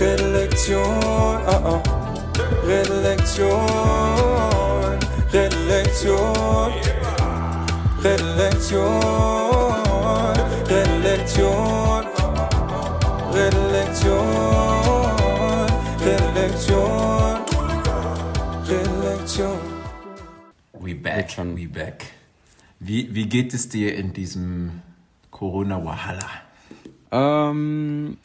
Redlektion, ah ah. Redlektion, Redlektion, Redlektion, Redlektion, Redlektion, Redlektion, Redlektion. We back, we back. Wie, wie geht es dir in diesem Corona-Wahala? Um,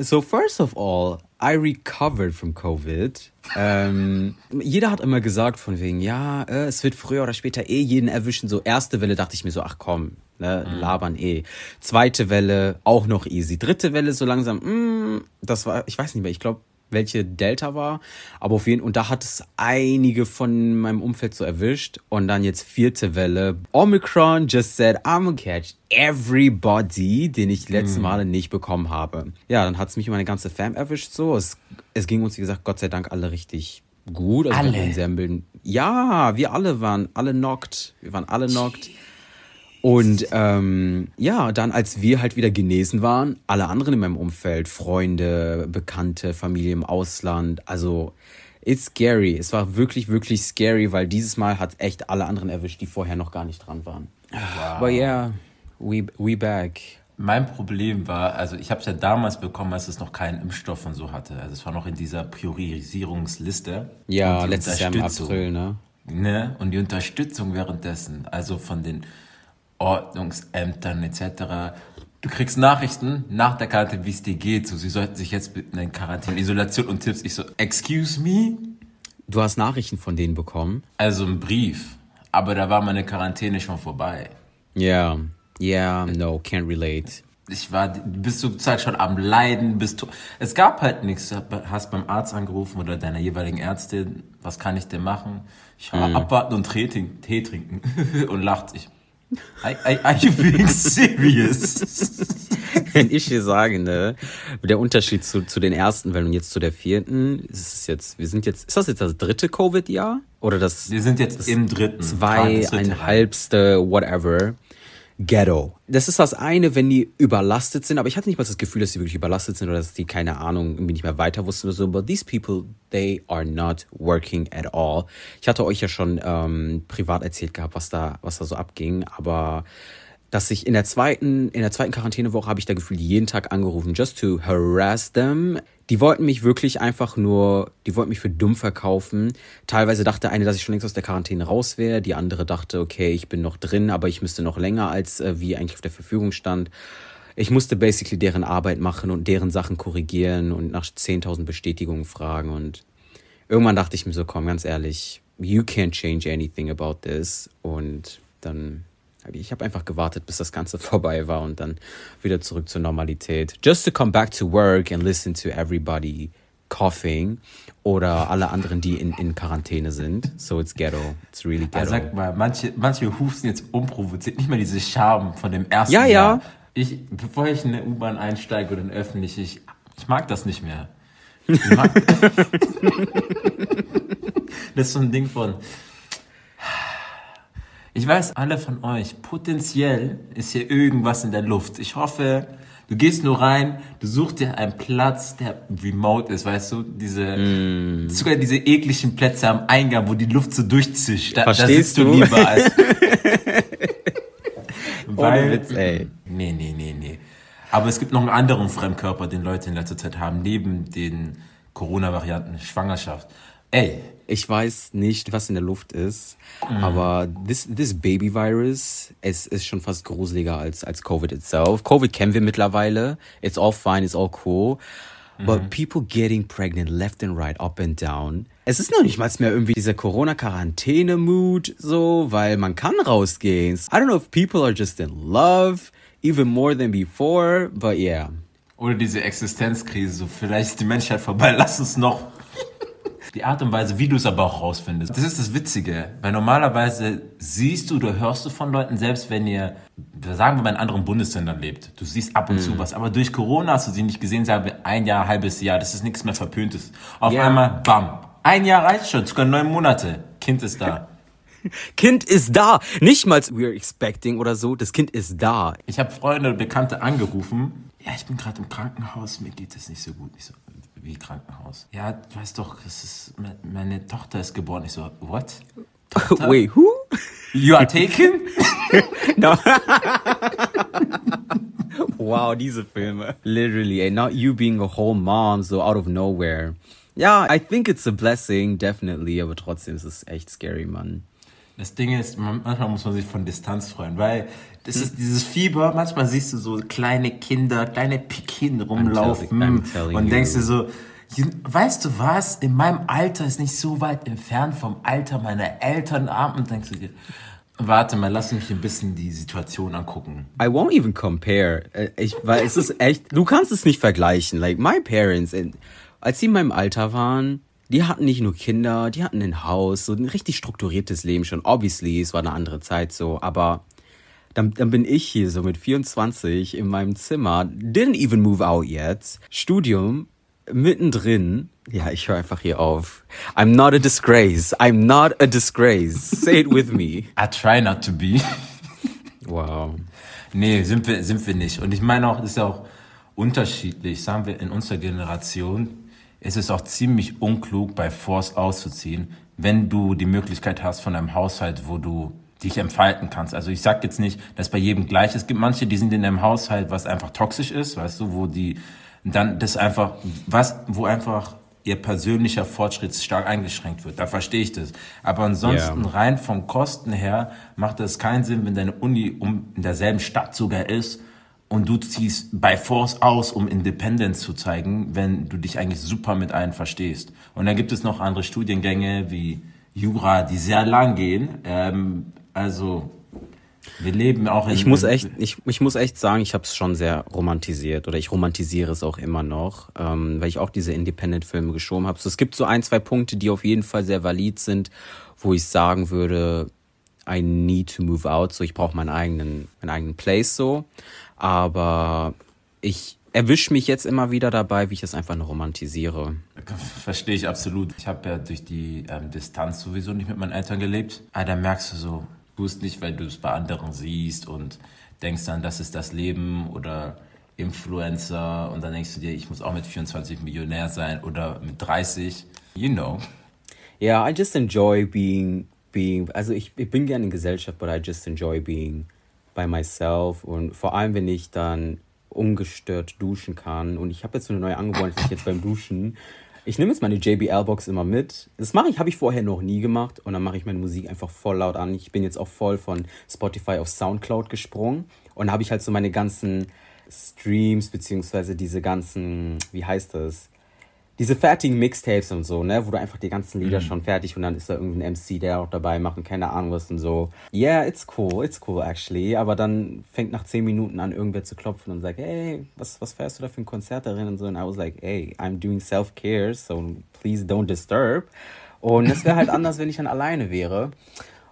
so first of all, I recovered from COVID. Ähm, jeder hat immer gesagt von wegen, ja, äh, es wird früher oder später eh jeden erwischen. So erste Welle dachte ich mir so, ach komm, ne, labern eh. Zweite Welle auch noch easy. Dritte Welle so langsam, mm, das war, ich weiß nicht mehr, ich glaube welche Delta war, aber auf jeden und da hat es einige von meinem Umfeld so erwischt und dann jetzt vierte Welle. Omicron just said, I'm gonna catch everybody, den ich letzte Male nicht bekommen habe. Ja, dann hat es mich und meine ganze Fam erwischt so. Es, es ging uns, wie gesagt, Gott sei Dank alle richtig gut. Also Alle? Ja, wir alle waren alle knocked. Wir waren alle knocked. Und ähm, ja, dann als wir halt wieder genesen waren, alle anderen in meinem Umfeld, Freunde, Bekannte, Familie im Ausland, also it's scary. Es war wirklich, wirklich scary, weil dieses Mal hat echt alle anderen erwischt, die vorher noch gar nicht dran waren. Aber yeah, we, we back. Mein Problem war, also ich habe es ja damals bekommen, als es noch keinen Impfstoff und so hatte. Also es war noch in dieser Priorisierungsliste. Ja, letztes Jahr im April, ne? Ne? Und die Unterstützung währenddessen, also von den Ordnungsämtern etc. Du kriegst Nachrichten nach der Quarantäne, wie es dir geht. So, sie sollten sich jetzt in Quarantäne, Isolation und Tipps. Ich so, excuse me? Du hast Nachrichten von denen bekommen. Also ein Brief. Aber da war meine Quarantäne schon vorbei. Ja, yeah, no, can't relate. Ich war, bist du Zeit schon am Leiden, bist du, es gab halt nichts. Du Hast beim Arzt angerufen oder deiner jeweiligen Ärztin, was kann ich denn machen? Ich war abwarten und Tee, trinken- Tee trinken und lacht sich. Are, are, are you being serious? Wenn ich dir sage, ne, der Unterschied zu, zu den ersten Wellen und jetzt zu der vierten, ist es jetzt, wir sind jetzt, ist das jetzt das dritte Covid-Jahr? Oder das Wir sind jetzt im dritten. Zwei, das ein halbste, whatever, Ghetto. Das ist das eine, wenn die überlastet sind, aber ich hatte nicht mal das Gefühl, dass sie wirklich überlastet sind oder dass die, keine Ahnung, irgendwie nicht mehr weiter wussten oder so, but these people, they are not working at all. Ich hatte euch ja schon ähm, privat erzählt gehabt, was da, was da so abging, aber dass ich in der zweiten, in der zweiten Quarantänewoche habe ich da gefühlt jeden Tag angerufen, just to harass them. Die wollten mich wirklich einfach nur, die wollten mich für dumm verkaufen. Teilweise dachte eine, dass ich schon längst aus der Quarantäne raus wäre. Die andere dachte, okay, ich bin noch drin, aber ich müsste noch länger als äh, wie eigentlich auf der Verfügung stand. Ich musste basically deren Arbeit machen und deren Sachen korrigieren und nach 10.000 Bestätigungen fragen und irgendwann dachte ich mir so, komm, ganz ehrlich, you can't change anything about this. Und dann ich, habe einfach gewartet, bis das Ganze vorbei war und dann wieder zurück zur Normalität. Just to come back to work and listen to everybody coughing oder alle anderen, die in, in Quarantäne sind. So it's ghetto. It's really ghetto. Also sag mal, manche, manche husten jetzt unprovoziert, nicht mehr diese Scham von dem ersten Ja, ja. Jahr. Ich, bevor ich in eine U-Bahn einsteige oder in öffentlich, ich, ich mag das nicht mehr. Das ist so ein Ding von, ich weiß, alle von euch, potenziell ist hier irgendwas in der Luft. Ich hoffe, du gehst nur rein, du suchst dir einen Platz, der remote ist, weißt du, diese, Mm. sogar diese ekligen Plätze am Eingang, wo die Luft so durchzischt. Da, da Verstehst sitzt du du? lieber als, Ohne Witz, ey. Nee, nee, nee, nee. Aber es gibt noch einen anderen Fremdkörper, den Leute in letzter Zeit haben, neben den Corona-Varianten Schwangerschaft. Ey, Ich weiß nicht, was in der Luft ist, aber this, this Baby Virus, es ist schon fast gruseliger als, als Covid itself. Covid kennen wir mittlerweile. It's all fine, it's all cool. But people getting pregnant left and right, up and down. Es ist noch nicht mal mehr irgendwie dieser Corona-Quarantäne-Mood, so, weil man kann rausgehen. I don't know if people are just in love, even more than before, but yeah. Oder diese Existenzkrise, so vielleicht ist die Menschheit vorbei, lass uns noch. Die Art und Weise, wie du es aber auch rausfindest. Das ist das Witzige, weil normalerweise siehst du oder hörst du von Leuten, selbst wenn ihr, sagen wir mal, in anderen Bundesländern lebt, du siehst ab und zu was, aber durch Corona hast du sie nicht gesehen, sagen wir ein Jahr, halbes Jahr, das ist nichts mehr Verpöntes. Auf Ja. einmal, bam, ein Jahr reicht schon, sogar neun Monate, Kind ist da. Kind ist da. Nicht mal we're expecting oder so. Das Kind ist da. Ich habe Freunde und Bekannte angerufen. Ja, ich bin gerade im Krankenhaus, mir geht es nicht so gut. Ich so, wie Krankenhaus? Ja, du weißt doch, es ist, me- meine Tochter ist geboren. Ich so, what? Tochter? Wait, who? You are taken? No. wow, diese Filme. Literally, and not you being a whole mom, so out of nowhere. Ja, I think it's a blessing, definitely, aber trotzdem ist es echt scary, Mann. Das Ding ist, man- manchmal muss man sich von Distanz freuen, weil das ist dieses Fieber, manchmal siehst du so kleine Kinder, kleine Pikin rumlaufen I'm telling und you. denkst dir so, "You- weißt du was, in meinem Alter ist nicht so weit entfernt vom Alter meiner Eltern ab und denkst du dir, warte mal, lass mich ein bisschen die Situation angucken. I won't even compare. Äh, Ich, weil es ist echt, du kannst es nicht vergleichen. Like, my parents, als sie in meinem Alter waren, die hatten nicht nur Kinder, die hatten ein Haus, so ein richtig strukturiertes Leben schon. Obviously, es war eine andere Zeit so, aber dann, dann bin ich hier so mit 24 in meinem Zimmer, didn't even move out yet, Studium, mittendrin. Ja, ich höre einfach hier auf. I'm not a disgrace. I'm not a disgrace. Say it with me. I try not to be. Wow. Nee, sind wir, sind wir nicht. Und ich meine auch, ist ja auch unterschiedlich. Sagen wir, in unserer Generation ist es auch ziemlich unklug, bei Force auszuziehen, wenn du die Möglichkeit hast von einem Haushalt, wo du dich entfalten kannst. Also ich sag jetzt nicht, dass bei jedem gleich ist. Es gibt manche, die sind in einem Haushalt, was einfach toxisch ist, weißt du, wo die dann das einfach, was, wo einfach ihr persönlicher Fortschritt stark eingeschränkt wird. Da verstehe ich das. Aber ansonsten Ja. rein von Kosten her macht es keinen Sinn, wenn deine Uni um in derselben Stadt sogar ist und du ziehst bei Force aus, um Independence zu zeigen, wenn du dich eigentlich super mit allen verstehst. Und dann gibt es noch andere Studiengänge wie Jura, die sehr lang gehen. Ähm, also wir leben auch in Ich muss echt, ich, ich muss echt sagen, ich habe es schon sehr romantisiert oder ich romantisiere es auch immer noch, ähm, weil ich auch diese Independent-Filme geschoben habe. So, es gibt so ein, zwei Punkte, die auf jeden Fall sehr valid sind, wo ich sagen würde, I need to move out, so ich brauche meinen eigenen, meinen eigenen Place so. Aber ich erwische mich jetzt immer wieder dabei, wie ich es einfach nur romantisiere. Verstehe ich absolut. Ich habe ja durch die ähm, Distanz sowieso nicht mit meinen Eltern gelebt. Aber da merkst du so, du es nicht, weil du es bei anderen siehst und denkst dann, das ist das Leben oder Influencer und dann denkst du dir, ich muss auch mit 24 Millionär sein oder mit 30. You know. Ja, I just enjoy being being. Also ich, ich bin gerne in Gesellschaft, but I just enjoy being by myself und vor allem wenn ich dann ungestört duschen kann und ich habe jetzt so eine neue Angewohnheit, jetzt beim Duschen ich nehme jetzt meine JBL-Box immer mit. Das mache ich, habe ich vorher noch nie gemacht. Und dann mache ich meine Musik einfach voll laut an. Ich bin jetzt auch voll von Spotify auf Soundcloud gesprungen. Und habe ich halt so meine ganzen Streams, beziehungsweise diese ganzen, wie heißt das? Diese fertigen Mixtapes und so, ne, wo du einfach die ganzen Lieder schon fertig und dann ist da irgendein MC, der auch dabei macht und keine Ahnung was und so. Yeah, it's cool, it's cool actually. Aber dann fängt nach zehn Minuten an, irgendwer zu klopfen und sagt, hey, was, was fährst du da für ein Konzert darin und so. Und I was like, hey, I'm doing self-care, so please don't disturb. Und es wäre halt anders, wenn ich dann alleine wäre.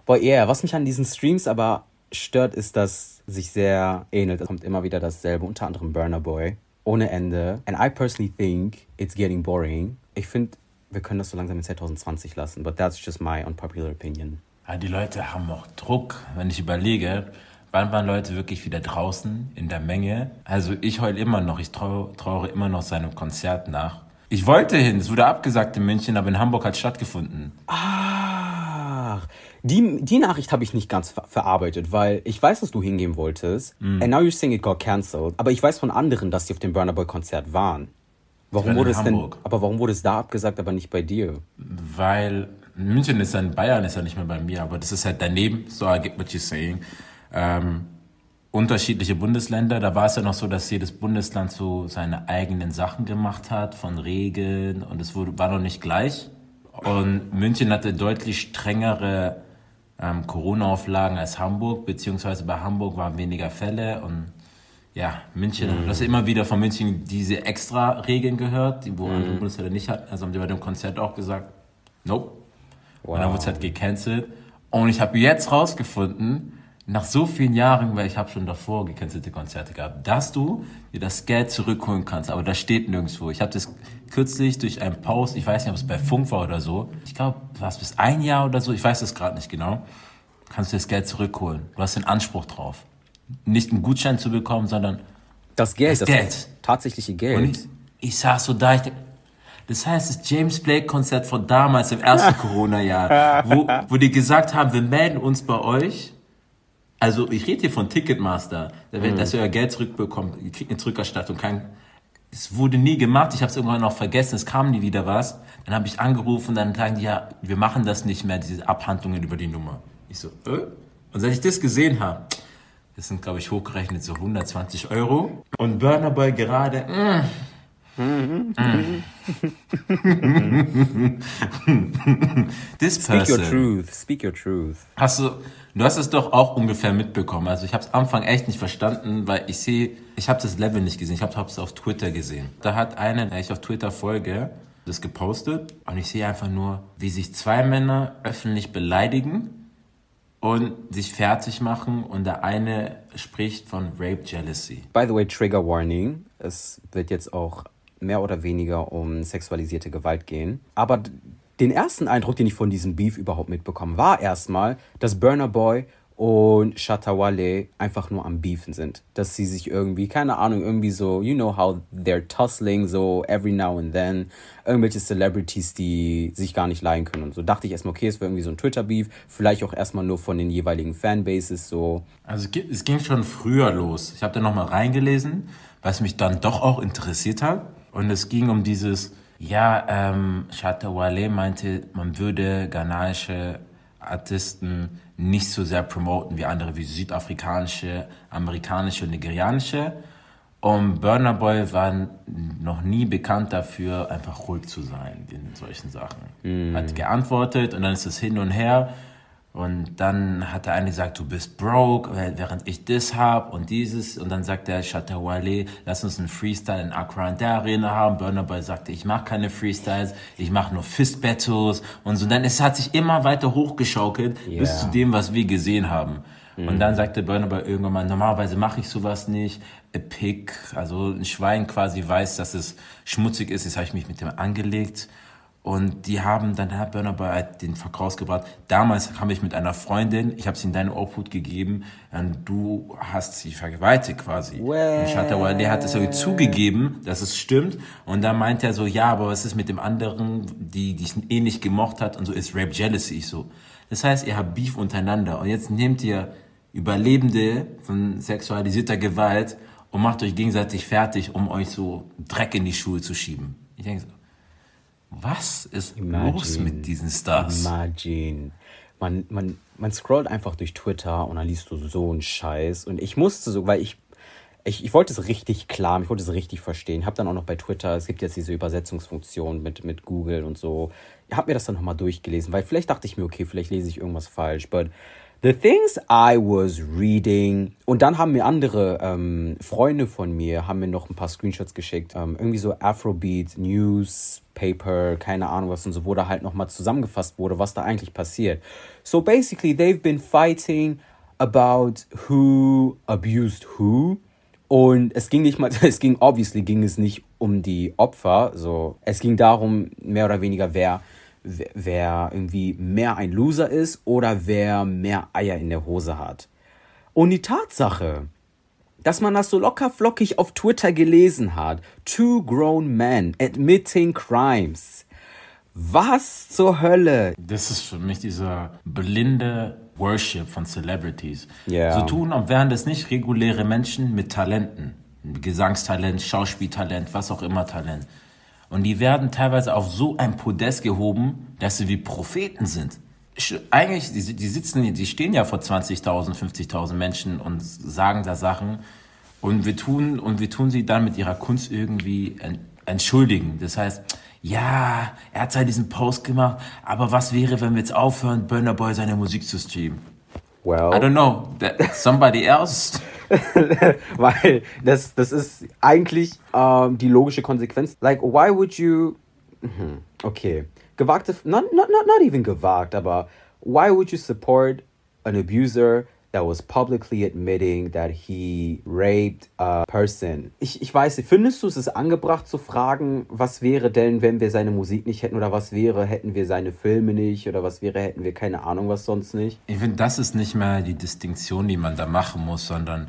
But yeah, was mich an diesen Streams aber stört, ist, dass sich sehr ähnelt. Es kommt immer wieder dasselbe, unter anderem Burner Boy ohne Ende. And I personally think it's getting boring. Ich finde, wir können das so langsam in 2020 lassen, but that's just my unpopular opinion. Ja, die Leute haben auch Druck, wenn ich überlege, wann waren Leute wirklich wieder draußen in der Menge. Also ich heul immer noch, ich trau, trauere immer noch seinem Konzert nach. Ich wollte hin, es wurde abgesagt in München, aber in Hamburg hat es stattgefunden. Ach, die, die Nachricht habe ich nicht ganz ver verarbeitet, weil ich weiß, dass du hingehen wolltest. And now you're saying it got cancelled. Aber ich weiß von anderen, dass sie auf dem Burner Boy Konzert waren. Warum wurde es denn, aber warum wurde es da abgesagt, aber nicht bei dir? Weil München ist ja in Bayern, ist ja nicht mehr bei mir, aber das ist halt daneben, so I get what you're saying. Ähm, unterschiedliche Bundesländer, da war es ja noch so, dass jedes Bundesland so seine eigenen Sachen gemacht hat, von Regeln und es wurde, war noch nicht gleich. Und München hatte deutlich strengere ähm, Corona-Auflagen als Hamburg, beziehungsweise bei Hamburg waren weniger Fälle und ja, München, du hast ja immer wieder von München diese extra Regeln gehört, die wo andere Bundesländer nicht hatten. Also haben die bei dem Konzert auch gesagt, nope. Und dann wurde es halt gecancelt. Und ich habe jetzt rausgefunden, nach so vielen Jahren, weil ich habe schon davor gecancelte Konzerte gehabt, dass du dir das Geld zurückholen kannst. Aber das steht nirgendwo. Ich habe das kürzlich durch einen Post, ich weiß nicht, ob es bei Funk war oder so. Ich glaube, war es bis ein Jahr oder so, ich weiß es gerade nicht genau. Kannst du das Geld zurückholen. Du hast den Anspruch drauf. Nicht einen Gutschein zu bekommen, sondern Das Geld, Das das, Geld. tatsächliche Geld. und ich, ich saß so da, ich denk, Das heißt, das James Blake-Konzert von damals im ersten Corona-Jahr, wo, wo die gesagt haben, wir melden uns bei euch. Also ich rede hier von Ticketmaster, wird, dass ihr euer Geld zurückbekommt, ihr kriegt eine Zurückerstattung. Kein, es wurde nie gemacht, ich habe es irgendwann noch vergessen, es kam nie wieder was. Dann habe ich angerufen, dann sagen die, ja, wir machen das nicht mehr, diese Abhandlungen über die Nummer. Ich so, äh? Und seit ich das gesehen habe, das sind, glaube ich, hochgerechnet so 120 Euro. Und Burner Boy gerade, mm, This Speak your person. truth. Speak your truth. Hast du, du hast es doch auch ungefähr mitbekommen. Also ich habe es am Anfang echt nicht verstanden, weil ich sehe, ich habe das Level nicht gesehen. Ich habe es auf Twitter gesehen. Da hat einer, der ich auf Twitter folge, das gepostet und ich sehe einfach nur, wie sich zwei Männer öffentlich beleidigen und sich fertig machen und der eine spricht von Rape Jealousy. By the way, Trigger Warning. Es wird jetzt auch mehr oder weniger um sexualisierte Gewalt gehen. Aber den ersten Eindruck, den ich von diesem Beef überhaupt mitbekommen, war erstmal, dass Burner Boy und Shatawale einfach nur am Beefen sind. Dass sie sich irgendwie, keine Ahnung, irgendwie so, you know how they're tussling, so every now and then. Irgendwelche Celebrities, die sich gar nicht leihen können. Und so dachte ich erstmal, okay, es wäre irgendwie so ein Twitter-Beef. Vielleicht auch erstmal nur von den jeweiligen Fanbases, so. Also es ging schon früher los. Ich habe da nochmal reingelesen, was mich dann doch auch interessiert hat. Und es ging um dieses, ja, ähm, Shatawale meinte, man würde ghanaische Artisten nicht so sehr promoten wie andere, wie südafrikanische, amerikanische und nigerianische. Und Burner Boy war noch nie bekannt dafür, einfach ruhig zu sein in solchen Sachen. Hat geantwortet und dann ist es hin und her. Und dann hat der eine gesagt, du bist broke, während ich das hab und dieses. Und dann sagt der Shatawale, lass uns einen Freestyle in Accra in der Arena haben. Burner Boy sagte, ich mache keine Freestyles, ich mache nur Fist Battles und so. Dann es hat sich immer weiter hochgeschaukelt bis Ja. zu dem, was wir gesehen haben. Und dann sagte Burner Boy irgendwann mal, normalerweise mache ich sowas nicht. A pig, also ein Schwein quasi weiß, dass es schmutzig ist. Jetzt habe ich mich mit dem angelegt. Und die haben, dann Burner Boy halt den Verkauf rausgebracht. Damals kam ich mit einer Freundin, ich habe sie in deine Obhut gegeben und du hast sie vergewaltigt quasi. Und Shatawale, der hat es irgendwie zugegeben, dass es stimmt. Und dann meint er so, ja, aber was ist mit dem anderen, die dich eh nicht gemocht hat und so ist Rape Jealousy. So. Das heißt, ihr habt Beef untereinander und jetzt nehmt ihr Überlebende von sexualisierter Gewalt und macht euch gegenseitig fertig, um euch so Dreck in die Schuhe zu schieben. Ich denke so, was ist los Imagine. mit diesen Stars? Imagine. Man, man, man scrollt einfach durch Twitter und dann liest du so einen Scheiß. Und ich musste so, weil ich, ich, ich wollte es richtig klar, ich wollte es richtig verstehen. Hab dann auch noch bei Twitter, es gibt jetzt diese Übersetzungsfunktion mit, mit Google und so. Ich habe mir das dann nochmal durchgelesen, weil vielleicht dachte ich mir, okay, vielleicht lese ich irgendwas falsch. But the things I was reading. Und dann haben mir andere ähm, Freunde von mir, haben mir noch ein paar Screenshots geschickt. Ähm, irgendwie so Afrobeat, Newspaper, keine Ahnung was und so, wo da halt nochmal zusammengefasst wurde, was da eigentlich passiert. So basically, they've been fighting about who abused who. Und es ging nicht mal, es ging, obviously ging es nicht um die Opfer, so. Es ging darum, mehr oder weniger, wer, wer, wer irgendwie mehr ein Loser ist oder wer mehr Eier in der Hose hat. Und die Tatsache, dass man das so locker flockig auf Twitter gelesen hat. Two grown men admitting crimes. Was zur Hölle? Das ist für mich dieser blinde Worship von Celebrities. Ja. So tun, als wären das nicht reguläre Menschen mit Talenten. Gesangstalent, Schauspieltalent, was auch immer Talent. Und die werden teilweise auf so ein Podest gehoben, dass sie wie Propheten sind. Eigentlich, die, die sitzen, die stehen ja vor 20.000, 50.000 Menschen und sagen da Sachen. Und wir tun, und wir tun sie dann mit ihrer Kunst irgendwie en- entschuldigen. Das heißt, ja, er hat zwar diesen Post gemacht, aber was wäre, wenn wir jetzt aufhören, Burner Boy seine Musik zu streamen? I Well, don't know, that somebody else. weil das, das ist eigentlich ähm, die logische Konsequenz. Like, why would you. Mhm, Okay. Gewagte. Not, not, not, not even gewagt, aber why would you support an abuser that was publicly admitting that he raped a person? Ich, ich weiß nicht, findest du es angebracht zu fragen, was wäre denn, wenn wir seine Musik nicht hätten oder was wäre, hätten wir seine Filme nicht oder was wäre, hätten wir keine Ahnung, was sonst nicht? Ich finde, das ist nicht mehr die Distinktion, die man da machen muss, sondern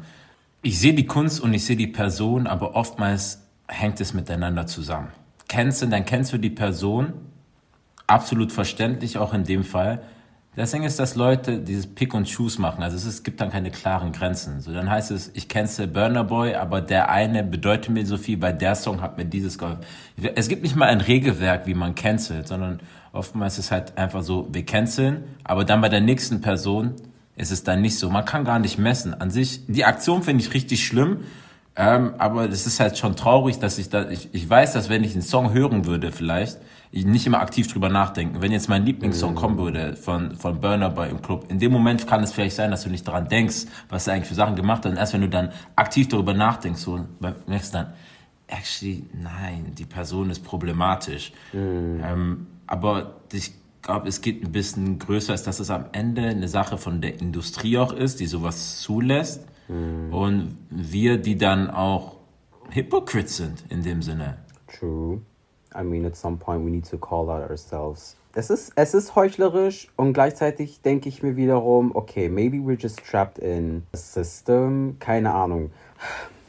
ich sehe die Kunst und ich sehe die Person, aber oftmals hängt es miteinander zusammen. canceln, dann kennst du die Person. Absolut verständlich auch in dem Fall. Das Ding ist, dass Leute dieses Pick und Choose machen. Also es, ist, es gibt dann keine klaren Grenzen. So dann heißt es, ich cancel Burner Boy, aber der eine bedeutet mir so viel, weil der Song hat mir dieses geholfen. Es gibt nicht mal ein Regelwerk, wie man cancelt, sondern oftmals ist es halt einfach so, wir canceln, aber dann bei der nächsten Person ist es dann nicht so. Man kann gar nicht messen. An sich, die Aktion finde ich richtig schlimm, ähm, aber es ist halt schon traurig, dass ich da, ich, ich weiß, dass wenn ich einen Song hören würde vielleicht, ich nicht immer aktiv drüber nachdenken. Wenn jetzt mein Lieblingssong mhm. kommen würde von, von Burner Boy im Club, in dem Moment kann es vielleicht sein, dass du nicht daran denkst, was er eigentlich für Sachen gemacht hat. Und erst wenn du dann aktiv darüber nachdenkst, so, merkst du dann, actually, nein, die Person ist problematisch. Mhm. Ähm, aber ich glaube, es geht ein bisschen größer, als dass es am Ende eine Sache von der Industrie auch ist, die sowas zulässt. Mhm. Und wir, die dann auch Hypocrites sind in dem Sinne. True. I mean, at some point we need to call out ourselves. Es ist, es ist heuchlerisch und gleichzeitig denke ich mir wiederum, okay, maybe we're just trapped in a system. Keine Ahnung.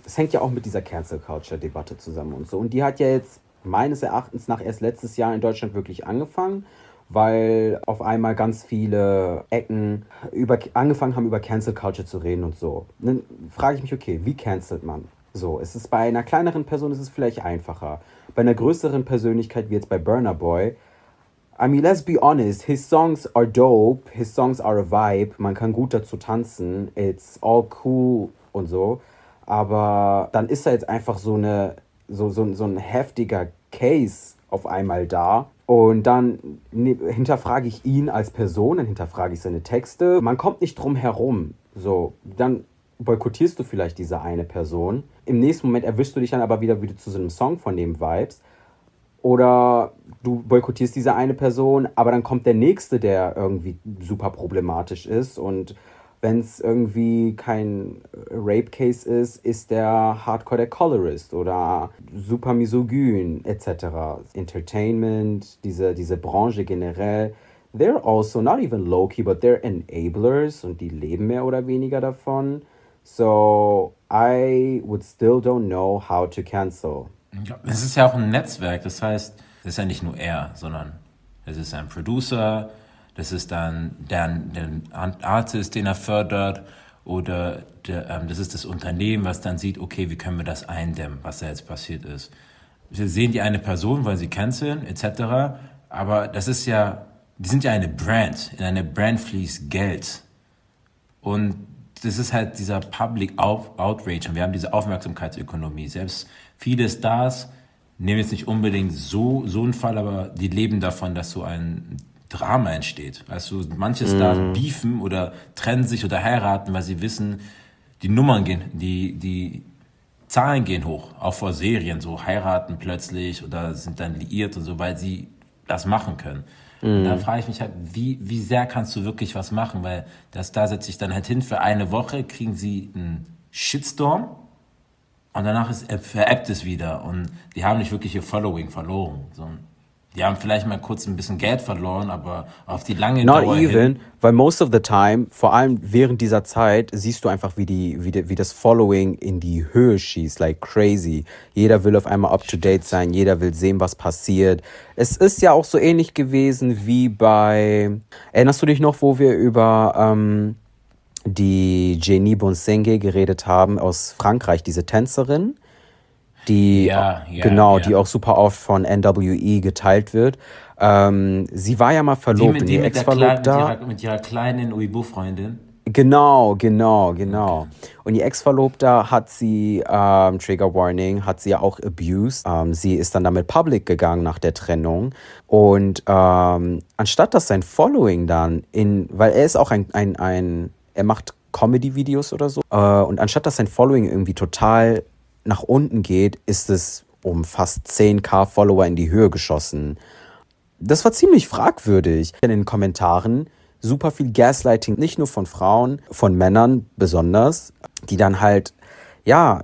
Es hängt ja auch mit dieser Cancel Culture Debatte zusammen und so. Und die hat ja jetzt meines Erachtens nach erst letztes Jahr in Deutschland wirklich angefangen weil auf einmal ganz viele Ecken über, angefangen haben, über Cancel Culture zu reden und so. Dann frage ich mich, okay, wie cancelt man? So, es ist bei einer kleineren Person ist es vielleicht einfacher. Bei einer größeren Persönlichkeit wie jetzt bei Burner Boy, I mean, let's be honest, his songs are dope, his songs are a vibe, man kann gut dazu tanzen, it's all cool und so. Aber dann ist da jetzt einfach so eine, so, so, so ein heftiger Case auf einmal da. Und dann ne, hinterfrage ich ihn als Person, dann hinterfrage ich seine Texte. Man kommt nicht drum herum. So, dann boykottierst du vielleicht diese eine Person. Im nächsten Moment erwischst du dich dann aber wieder wieder zu so einem Song von dem Vibes. Oder du boykottierst diese eine Person, aber dann kommt der nächste, der irgendwie super problematisch ist. Und wenn es irgendwie kein Rape-Case ist, ist der Hardcore der Colorist oder super misogyn etc. Entertainment, diese, diese Branche generell they're also not even low key, but they're enablers und die leben mehr oder weniger davon. So I would still don't know how to cancel. Es ist ja auch ein Netzwerk, das heißt, es ist ja nicht nur er, sondern es ist ein Producer, das ist dann der, der Artist, den er fördert, oder der, ähm, das ist das Unternehmen, was dann sieht, okay, wie können wir das eindämmen, was da jetzt passiert ist. Wir sehen die eine Person, weil sie canceln, etc., aber das ist ja, die sind ja eine Brand, in eine Brand fließt Geld. Und das ist halt dieser Public Outrage und wir haben diese Aufmerksamkeitsökonomie. Selbst viele Stars nehmen jetzt nicht unbedingt so, so einen Fall, aber die leben davon, dass so ein Drama entsteht. Also manche Stars mm. beefen oder trennen sich oder heiraten, weil sie wissen, die Nummern gehen, die, die Zahlen gehen hoch, auch vor Serien, so heiraten plötzlich oder sind dann liiert und so, weil sie das machen können. Und da mhm. frage ich mich halt, wie, wie sehr kannst du wirklich was machen? Weil das da setze ich dann halt hin für eine Woche, kriegen sie einen Shitstorm und danach ist, veräppt es wieder und die haben nicht wirklich ihr Following verloren. So, die haben vielleicht mal kurz ein bisschen Geld verloren, aber auf die lange Not Dauer even, hin, weil most of the time, vor allem während dieser Zeit, siehst du einfach, wie, die, wie, die, wie das Following in die Höhe schießt, like crazy. Jeder will auf einmal up to date sein, jeder will sehen, was passiert. Es ist ja auch so ähnlich gewesen wie bei, erinnerst du dich noch, wo wir über ähm, die Jenny Bonsenge geredet haben aus Frankreich, diese Tänzerin? Die ja, ja, genau, ja. die auch super oft von NWE geteilt wird. Ähm, sie war ja mal verlobt, die, die, die Ex-Verlobter. Mit, mit, ihrer kleinen Uibu-Freundin. Genau, genau, genau. Okay. Und die Ex-Verlobter hat sie, ähm, Trigger Warning, hat sie ja auch abused. Ähm, sie ist dann damit public gegangen nach der Trennung. Und ähm, anstatt dass sein Following dann in, weil er ist auch ein, ein, ein er macht Comedy-Videos oder so. Äh, und anstatt dass sein Following irgendwie total nach unten geht, ist es um fast 10k Follower in die Höhe geschossen. Das war ziemlich fragwürdig. In den Kommentaren super viel Gaslighting, nicht nur von Frauen, von Männern besonders, die dann halt, ja,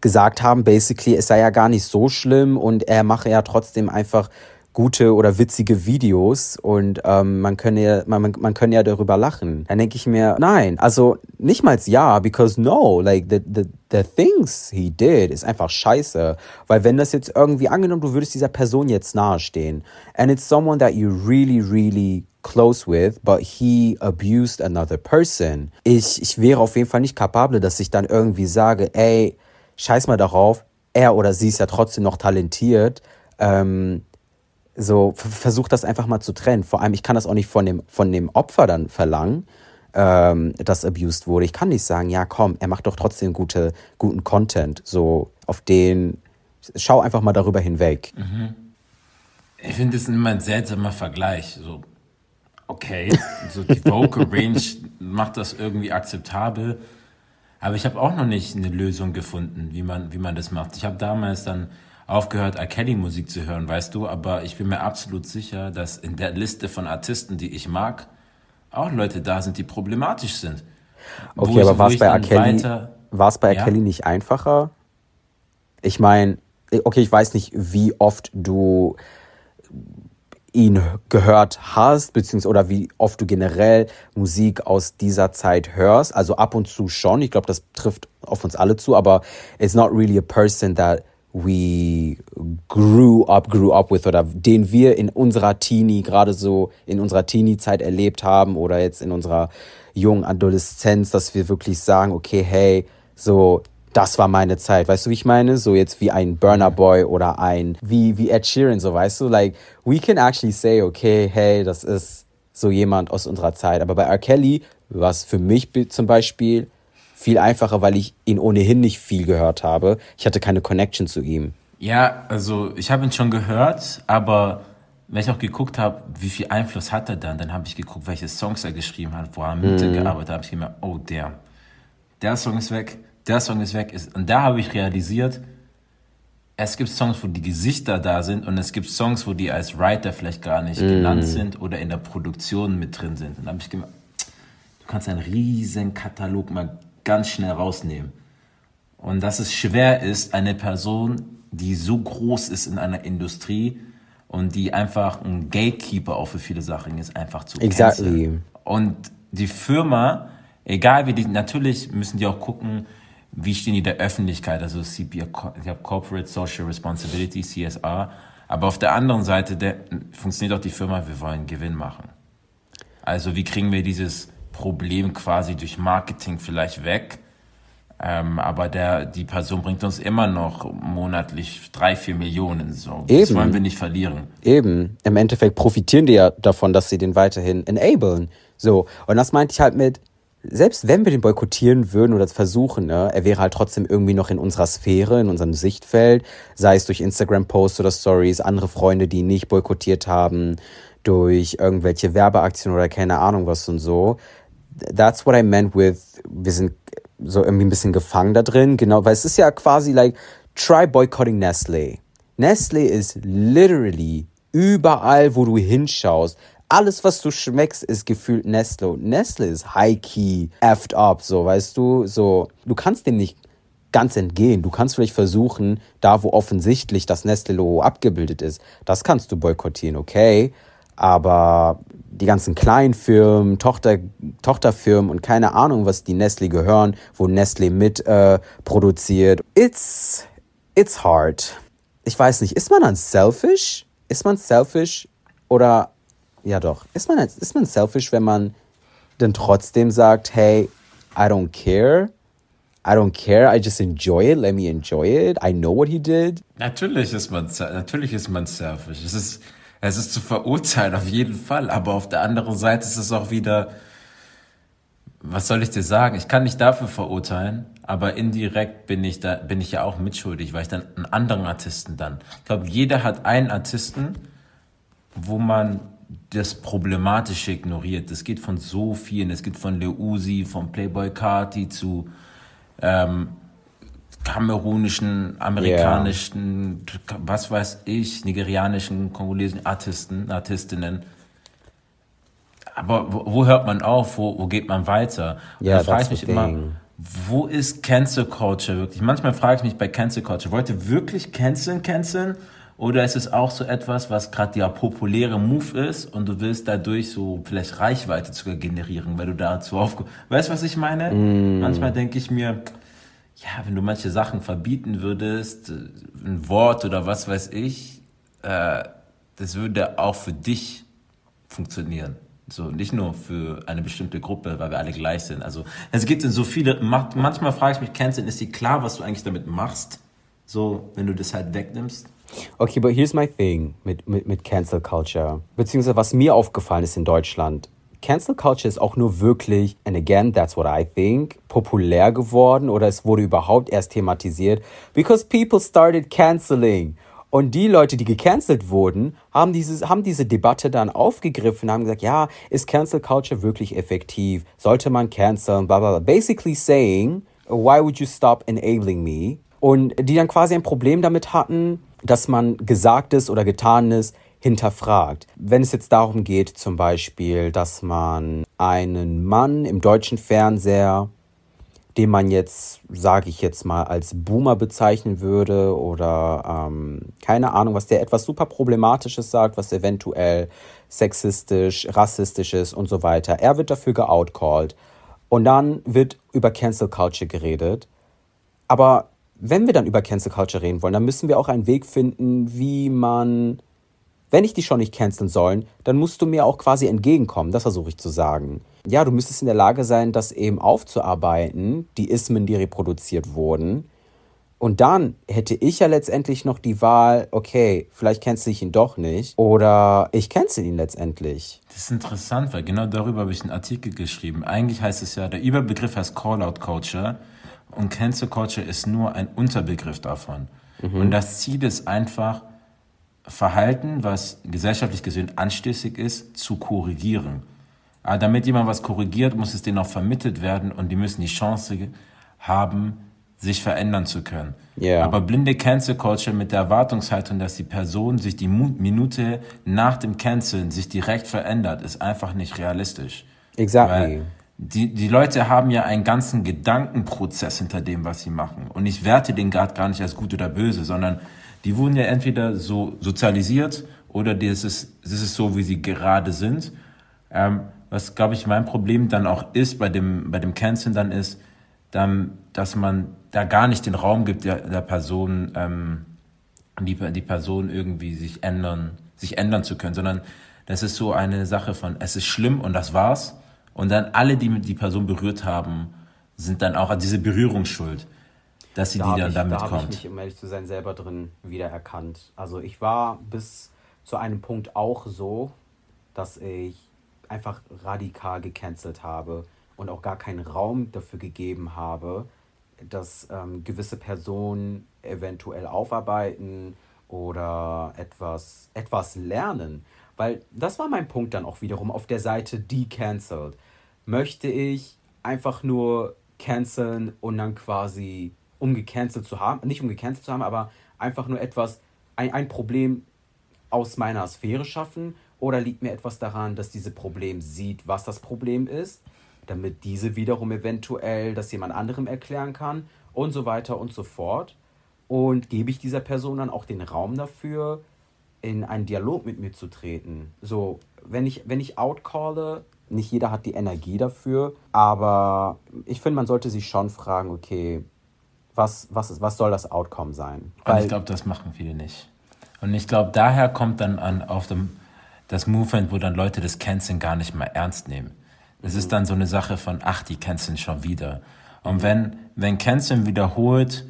gesagt haben, basically, es sei ja gar nicht so schlimm und er mache ja trotzdem einfach gute oder witzige Videos und ähm, man könne ja, man, man könne ja darüber lachen. Dann denke ich mir, nein, also nicht mal ja, because no, like the, the, the things he did ist einfach scheiße. Weil wenn das jetzt irgendwie angenommen, du würdest dieser Person jetzt nahestehen and it's someone that you really, really close with, but he abused another person. Ich, ich wäre auf jeden Fall nicht kapabel, dass ich dann irgendwie sage, ey, scheiß mal darauf, er oder sie ist ja trotzdem noch talentiert. Ähm, so, versuch das einfach mal zu trennen. Vor allem, ich kann das auch nicht von dem, von dem Opfer dann verlangen, ähm, das abused wurde. Ich kann nicht sagen, ja komm, er macht doch trotzdem gute, guten Content. So, auf den, schau einfach mal darüber hinweg. Mhm. Ich finde, das immer ein seltsamer Vergleich. So, okay, so die Vocal Range macht das irgendwie akzeptabel. Aber ich habe auch noch nicht eine Lösung gefunden, wie man, wie man das macht. Ich habe damals dann aufgehört, R. Kelly Musik zu hören, weißt du, aber ich bin mir absolut sicher, dass in der Liste von Artisten, die ich mag, auch Leute da sind, die problematisch sind. Okay, aber war es bei R. Kelly, war's bei ja? Kelly nicht einfacher? Ich meine, okay, ich weiß nicht, wie oft du ihn gehört hast, beziehungsweise oder wie oft du generell Musik aus dieser Zeit hörst. Also ab und zu schon. Ich glaube, das trifft auf uns alle zu, aber it's not really a person that we grew up, grew up with oder den wir in unserer Teenie, gerade so in unserer Teenie-Zeit erlebt haben oder jetzt in unserer jungen Adoleszenz, dass wir wirklich sagen, okay, hey, so, das war meine Zeit. Weißt du, wie ich meine? So jetzt wie ein Burner Boy oder ein, wie, wie Ed Sheeran, so weißt du? Like, we can actually say, okay, hey, das ist so jemand aus unserer Zeit. Aber bei R. Kelly, was für mich zum Beispiel viel einfacher, weil ich ihn ohnehin nicht viel gehört habe. Ich hatte keine Connection zu ihm. Ja, also ich habe ihn schon gehört, aber wenn ich auch geguckt habe, wie viel Einfluss hat er dann, dann habe ich geguckt, welche Songs er geschrieben hat, wo er mitgearbeitet hat, habe ich gemerkt, oh der, der Song ist weg, der Song ist weg. Und da habe ich realisiert, es gibt Songs, wo die Gesichter da sind und es gibt Songs, wo die als Writer vielleicht gar nicht mm. genannt sind oder in der Produktion mit drin sind. Und da habe ich gemerkt, du kannst einen riesen Katalog mal ganz schnell rausnehmen. Und dass es schwer ist, eine Person, die so groß ist in einer Industrie und die einfach ein Gatekeeper auch für viele Sachen ist, einfach zu exactly. Canceln. Und die Firma, egal wie die, natürlich müssen die auch gucken, wie stehen die der Öffentlichkeit, also CPR, ich habe Corporate Social Responsibility, CSR. Aber auf der anderen Seite der, funktioniert auch die Firma, wir wollen Gewinn machen. Also wie kriegen wir dieses Problem quasi durch Marketing vielleicht weg. Ähm, aber der, die Person bringt uns immer noch monatlich drei, vier Millionen. So. Eben. Das wollen wir nicht verlieren. Eben. Im Endeffekt profitieren die ja davon, dass sie den weiterhin enablen. So. Und das meinte ich halt mit, selbst wenn wir den boykottieren würden oder versuchen, ne, er wäre halt trotzdem irgendwie noch in unserer Sphäre, in unserem Sichtfeld, sei es durch Instagram-Posts oder Stories, andere Freunde, die ihn nicht boykottiert haben, durch irgendwelche Werbeaktionen oder keine Ahnung was und so that's what I meant with, wir sind so irgendwie ein bisschen gefangen da drin, genau, weil es ist ja quasi like, try boycotting Nestle. Nestle ist literally überall, wo du hinschaust. Alles, was du schmeckst, ist gefühlt Nestle. Nestle ist high-key, effed up, so, weißt du, so, du kannst dem nicht ganz entgehen. Du kannst vielleicht versuchen, da wo offensichtlich das Nestle-Logo abgebildet ist, das kannst du boykottieren, okay? Aber die ganzen kleinen Firmen, Tochter, Tochterfirmen und keine Ahnung, was die Nestle gehören, wo Nestle mit äh, produziert. It's, it's hard. Ich weiß nicht, ist man dann selfish? Ist man selfish oder ja doch, ist man, ist man selfish, wenn man dann trotzdem sagt, hey, I don't care? I don't care, I just enjoy it, let me enjoy it. I know what he did. Natürlich ist man, natürlich ist man selfish. Es ist, es ist zu verurteilen, auf jeden Fall. Aber auf der anderen Seite ist es auch wieder, was soll ich dir sagen? Ich kann nicht dafür verurteilen, aber indirekt bin ich da, bin ich ja auch mitschuldig, weil ich dann einen anderen Artisten dann. Ich glaube, jeder hat einen Artisten, wo man das Problematische ignoriert. Das geht von so vielen. Es geht von Leo Uzi, von Playboy Carti zu ähm, kamerunischen, amerikanischen, yeah. was weiß ich, nigerianischen, kongolesischen Artisten, Artistinnen. Aber wo, wo hört man auf? Wo, wo geht man weiter? Yeah, da frage ich mich immer, wo ist Cancel Culture wirklich? Manchmal frage ich mich bei Cancel Culture, wollt ihr wirklich canceln, canceln? Oder ist es auch so etwas, was gerade der populäre Move ist und du willst dadurch so vielleicht Reichweite sogar generieren, weil du dazu aufge... Weißt du, was ich meine? Manchmal denke ich mir, ja, wenn du manche Sachen verbieten würdest, äh, ein Wort oder was weiß ich, äh, das würde auch für dich funktionieren. So, nicht nur für eine bestimmte Gruppe, weil wir alle gleich sind. Also, es gibt so viele, ma- manchmal frage ich mich, Canceln, ist dir klar, was du eigentlich damit machst? So, wenn du das halt wegnimmst? Okay, but here's my thing mit, mit, mit Cancel Culture. Beziehungsweise was mir aufgefallen ist in Deutschland. Cancel Culture ist auch nur wirklich, and again, that's what I think, populär geworden oder es wurde überhaupt erst thematisiert, because people started canceling. Und die Leute, die gecancelt wurden, haben, dieses, haben diese Debatte dann aufgegriffen, haben gesagt, ja, ist Cancel Culture wirklich effektiv? Sollte man canceln? Blah. Basically saying, why would you stop enabling me? Und die dann quasi ein Problem damit hatten, dass man Gesagtes oder Getanes hinterfragt. Wenn es jetzt darum geht, zum Beispiel, dass man einen Mann im deutschen Fernseher, den man jetzt, sage ich jetzt mal, als Boomer bezeichnen würde oder ähm, keine Ahnung, was der etwas super Problematisches sagt, was eventuell sexistisch, rassistisch ist und so weiter. Er wird dafür geoutcalled und dann wird über Cancel Culture geredet. Aber wenn wir dann über Cancel Culture reden wollen, dann müssen wir auch einen Weg finden, wie man, wenn ich dich schon nicht canceln sollen, dann musst du mir auch quasi entgegenkommen. Das versuche ich zu sagen. Ja, du müsstest in der Lage sein, das eben aufzuarbeiten, die Ismen, die reproduziert wurden. Und dann hätte ich ja letztendlich noch die Wahl, okay, vielleicht cancel ich ihn doch nicht oder ich cancel ihn letztendlich. Das ist interessant, weil genau darüber habe ich einen Artikel geschrieben. Eigentlich heißt es ja, der Überbegriff heißt Call-out Culture und Cancel Culture ist nur ein Unterbegriff davon. Und das Ziel ist einfach, Verhalten, was gesellschaftlich gesehen anstößig ist, zu korrigieren. Aber damit jemand was korrigiert, muss es denen auch vermittelt werden und die müssen die Chance haben, sich verändern zu können. Ja. Aber blinde Cancel Culture mit der Erwartungshaltung, dass die Person sich die Minute nach dem Canceln sich direkt verändert, ist einfach nicht realistisch. Exactly. Weil die, die Leute haben ja einen ganzen Gedankenprozess hinter dem, was sie machen. Und ich werte den gerade gar nicht als gut oder böse, sondern die wurden ja entweder so sozialisiert oder das ist, das ist so, wie sie gerade sind. Ähm, was, glaube ich, mein Problem dann auch ist bei dem, bei dem Canceln dann ist, dann, dass man da gar nicht den Raum gibt, der, der Person, ähm, die, die Person irgendwie sich ändern, sich ändern zu können, sondern das ist so eine Sache von, es ist schlimm und das war's. Und dann alle, die die Person berührt haben, sind dann auch an diese Berührung schuld, dass sie Da die dann ich, damit da habe ich kommt. mich, um ehrlich zu sein, selber drin wiedererkannt. Also ich war bis zu einem Punkt auch so, dass ich einfach radikal gecancelt habe und auch gar keinen Raum dafür gegeben habe, dass ähm, gewisse Personen eventuell aufarbeiten oder etwas, etwas lernen. Weil das war mein Punkt dann auch wiederum auf der Seite decancelled. Möchte ich einfach nur canceln und dann quasi, um gecancelt zu haben, nicht um gecancelt zu haben, aber einfach nur etwas, ein, ein Problem aus meiner Sphäre schaffen? Oder liegt mir etwas daran, dass diese Problem sieht, was das Problem ist, damit diese wiederum eventuell das jemand anderem erklären kann und so weiter und so fort? Und gebe ich dieser Person dann auch den Raum dafür, in einen Dialog mit mir zu treten? So, wenn ich, wenn ich outcalle, nicht jeder hat die Energie dafür, aber ich finde, man sollte sich schon fragen, okay, was, was, was soll das Outcome sein? Und ich glaube, das machen viele nicht. Und ich glaube, daher kommt dann an auf dem, das Movement, wo dann Leute das Canceln gar nicht mehr ernst nehmen. Das ist dann so eine Sache von, ach, die canceln schon wieder. Und wenn, wenn Canceln wiederholt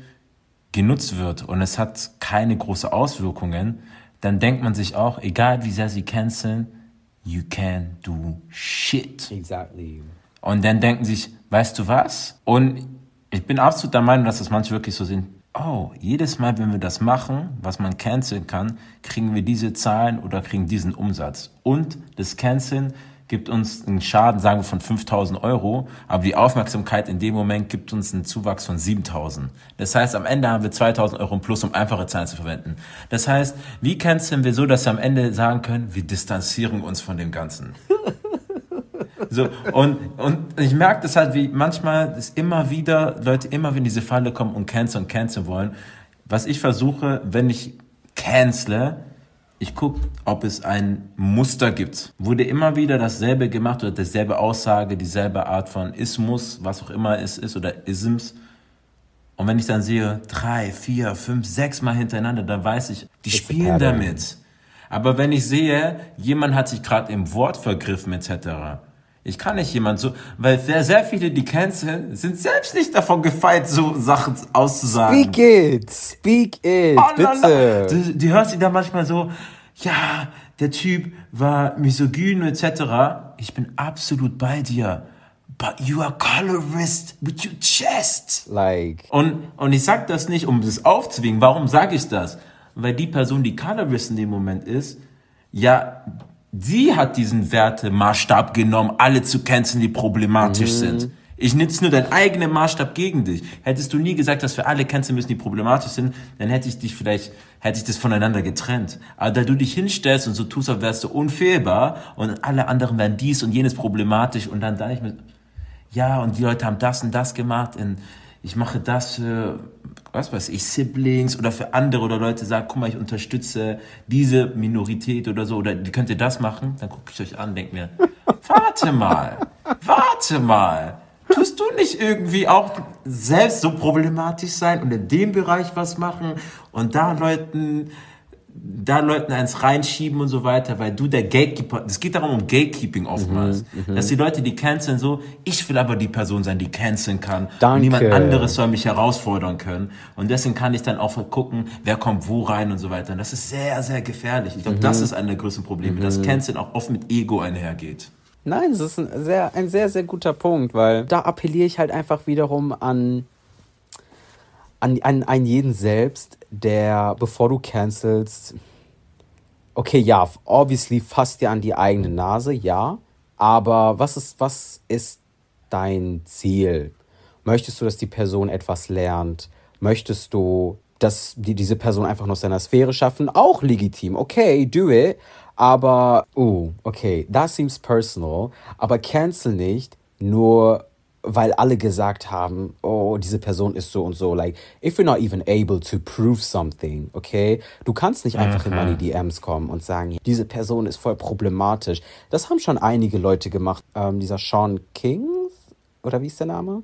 genutzt wird und es hat keine große Auswirkungen, dann denkt man sich auch, egal wie sehr sie canceln, you can do shit. Exactly. Und dann denken sich, weißt du was? Und ich bin absolut der Meinung, dass das manche wirklich so sind. Oh, jedes Mal, wenn wir das machen, was man canceln kann, kriegen wir diese Zahlen oder kriegen diesen Umsatz. Und das Canceln gibt uns einen Schaden, sagen wir, von 5000 Euro, aber die Aufmerksamkeit in dem Moment gibt uns einen Zuwachs von 7000. Das heißt, am Ende haben wir 2000 Euro im Plus, um einfache Zahlen zu verwenden. Das heißt, wie canceln wir so, dass wir am Ende sagen können, wir distanzieren uns von dem Ganzen? So, und, und ich merke das halt, wie manchmal ist immer wieder, Leute immer wieder in diese Falle kommen und cancel und cancel wollen. Was ich versuche, wenn ich cancele, ich gucke, ob es ein Muster gibt. Wurde immer wieder dasselbe gemacht oder dieselbe Aussage, dieselbe Art von Ismus, was auch immer es ist, oder Isms. Und wenn ich dann sehe, drei, vier, fünf, sechs Mal hintereinander, dann weiß ich, die a spielen damit. Aber wenn ich sehe, jemand hat sich gerade im Wort vergriffen etc., ich kann nicht jemand so, weil sehr, sehr viele, die canceln, sind selbst nicht davon gefeit, so Sachen auszusagen. Speak it! Speak it! Oh. Bitte! Du, du hörst sie dann manchmal so, ja, der Typ war misogyn etc. Ich bin absolut bei dir. But you are colorist with your chest. Like, Und, und ich sag das nicht, um das aufzuwiegen. Warum sage ich das? Weil die Person, die Colorist in dem Moment ist, ja, sie hat diesen Wertemaßstab genommen, alle zu canceln, die problematisch sind. Ich nutze nur deinen eigenen Maßstab gegen dich. Hättest du nie gesagt, dass wir alle canceln müssen, die problematisch sind, dann hätte ich dich vielleicht, hätte ich das voneinander getrennt. Aber da du dich hinstellst und so tust, als wärst du unfehlbar und alle anderen wären dies und jenes problematisch und dann da ich mit, ja, und die Leute haben das und das gemacht und ich mache das für, was weiß ich, Siblings oder für andere oder Leute sagen, guck mal, ich unterstütze diese Minorität oder so oder die könnt ihr das machen, dann gucke ich euch an denke mir, warte mal, warte mal. Tust du nicht irgendwie auch selbst so problematisch sein und in dem Bereich was machen und da Leuten da Leuten eins reinschieben und so weiter, weil du der Gatekeeper, es geht darum um Gatekeeping oftmals, Mhm, dass die Leute, die canceln so, ich will aber die Person sein, die canceln kann. Danke. Und niemand anderes soll mich herausfordern können. Und deswegen kann ich dann auch gucken, wer kommt wo rein und so weiter. Und das ist sehr, sehr gefährlich. Ich glaube, Mhm. das ist einer der größten Probleme, dass Canceln auch oft mit Ego einhergeht. Nein, das ist ein sehr, ein sehr, sehr guter Punkt, weil da appelliere ich halt einfach wiederum an, an, an, an jeden selbst, der, bevor du cancelst, okay, ja, obviously fasst dir an die eigene Nase, ja, aber was ist, was ist dein Ziel? Möchtest du, dass die Person etwas lernt? Möchtest du, dass die, diese Person einfach noch seiner Sphäre schaffen? Auch legitim, okay, do it. Aber, uh, okay, that seems personal. Aber cancel nicht, nur weil alle gesagt haben, oh, diese Person ist so und so. Like, if you're not even able to prove something, okay? Du kannst nicht einfach in meine DMs kommen und sagen, diese Person ist voll problematisch. Das haben schon einige Leute gemacht. Ähm, dieser Sean King, oder wie ist der Name?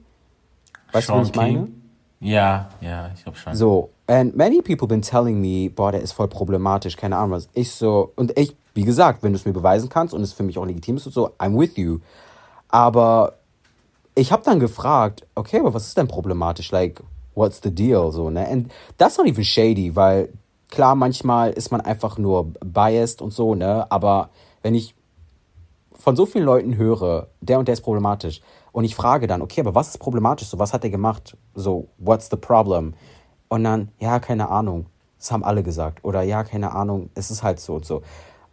Weißt du, Sean was ich meine? King? Ja, ja, ich glaube schon. So, and many people been telling me, boah, der ist voll problematisch, keine Ahnung was. Ich so, und ich, wie gesagt, wenn du es mir beweisen kannst und es für mich auch legitim ist und so, I'm with you. Aber ich habe dann gefragt, okay, aber was ist denn problematisch? Like, what's the deal? So, ne? And that's not even shady, weil klar, manchmal ist man einfach nur biased und so, ne? Aber wenn ich von so vielen Leuten höre, der und der ist problematisch, und ich frage dann, okay, aber was ist problematisch? So, was hat er gemacht? So, what's the problem? Und dann, ja, keine Ahnung. Das haben alle gesagt. Oder ja, keine Ahnung, es ist halt so und so.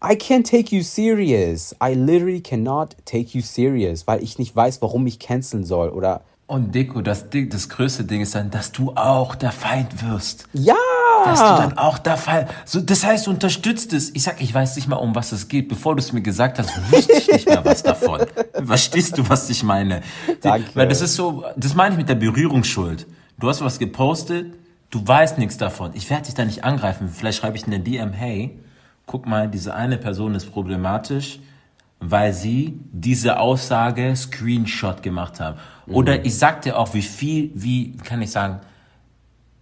I can't take you serious. I literally cannot take you serious, weil ich nicht weiß, warum ich canceln soll. Oder Und Deko, das, das größte Ding ist dann, dass du auch der Feind wirst. ja! Dass du dann auch der Fall. So, das heißt, du unterstützt es. Ich sag, ich weiß nicht mal, um was es geht. Bevor du es mir gesagt hast, wusste ich nicht mehr was davon. Verstehst du, was ich meine? Danke. Weil das ist so, das meine ich mit der Berührungsschuld. Du hast was gepostet, du weißt nichts davon. Ich werde dich da nicht angreifen. Vielleicht schreibe ich in der DM, hey, guck mal, diese eine Person ist problematisch, weil sie diese Aussage Screenshot gemacht haben. Oder ich sag dir auch, wie viel, wie kann ich sagen,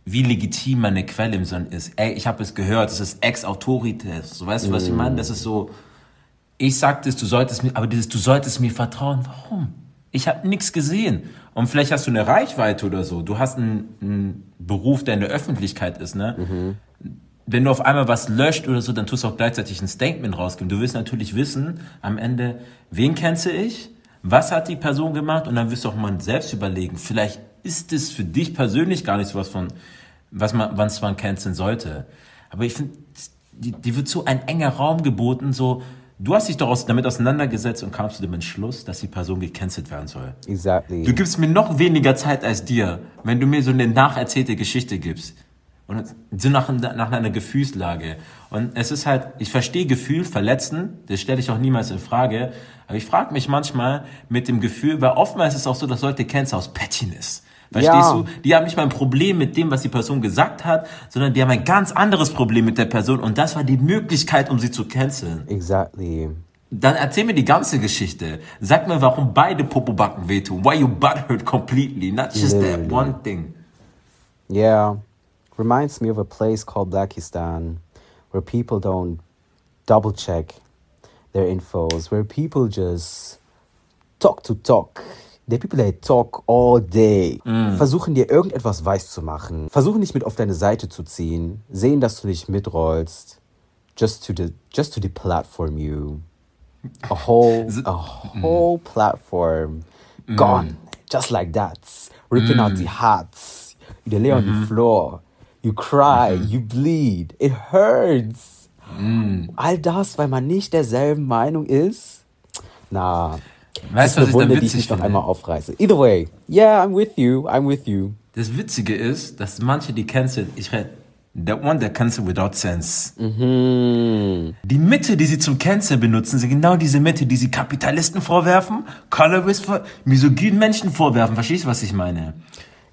wie legitim meine Quelle im Sinn ist. Ey, ich habe es gehört, das ist ex autoritas. So weißt du, was ich meine? Das ist so, ich sagte es, du solltest mir, aber dieses, du solltest mir vertrauen. Warum? Ich habe nichts gesehen. Und vielleicht hast du eine Reichweite oder so. Du hast einen, einen Beruf, der in der Öffentlichkeit ist, ne? Wenn du auf einmal was löscht oder so, dann tust du auch gleichzeitig ein Statement rausgeben. Du willst natürlich wissen, am Ende, wen kennst ich? Was hat die Person gemacht? Und dann wirst du auch mal selbst überlegen. Vielleicht ist es für dich persönlich gar nicht so was von, was man, was man canceln sollte. Aber ich finde, die, die wird so ein enger Raum geboten, so, du hast dich doch aus, damit auseinandergesetzt und kamst zu dem Entschluss, dass die Person gecancelt werden soll. Exactly. Du gibst mir noch weniger Zeit als dir, wenn du mir so eine nacherzählte Geschichte gibst. Und so nach, nach einer Gefühlslage. Und es ist halt, ich verstehe Gefühl, Verletzen, das stelle ich auch niemals in Frage. Aber ich frage mich manchmal mit dem Gefühl, weil oftmals ist es auch so, dass Leute canceln aus Pettiness. Verstehst Ja. du? Die haben nicht mal ein Problem mit dem, was die Person gesagt hat, sondern die haben ein ganz anderes Problem mit der Person und das war die Möglichkeit, um sie zu canceln. Exactly. Dann erzähl mir die ganze Geschichte. Sag mir, warum beide Popobacken wehtun. Why you butthurt completely, not just that Literally. one thing. Yeah. Reminds me of a place called Blackistan where people don't double check their infos, where people just talk to talk. The people that talk all day. Mm. Versuchen dir irgendetwas weiß zu machen. Versuchen dich mit auf deine Seite zu ziehen. Sehen, dass du nicht mitrollst. Just to the just to deplatform you. A whole a whole platform mm. gone. Just like that. Ripping out mm. the hearts. They lay on the mm-hmm. floor. You cry, you bleed. It hurts. All das, weil man nicht derselben Meinung ist. Na, Weißt das du, was ist eine ich da Wunde, die ich nicht noch finde? einmal aufreiße. Either way, yeah, I'm with you. I'm with you. Das Witzige ist, dass manche die cancel, ich rede, that one that cancel without sense. Mhm. Die Mitte, die sie zum Cancel benutzen, sind genau diese Mitte, die sie Kapitalisten vorwerfen, Colorist, vor, misogynen Menschen vorwerfen. Verstehst du, was ich meine?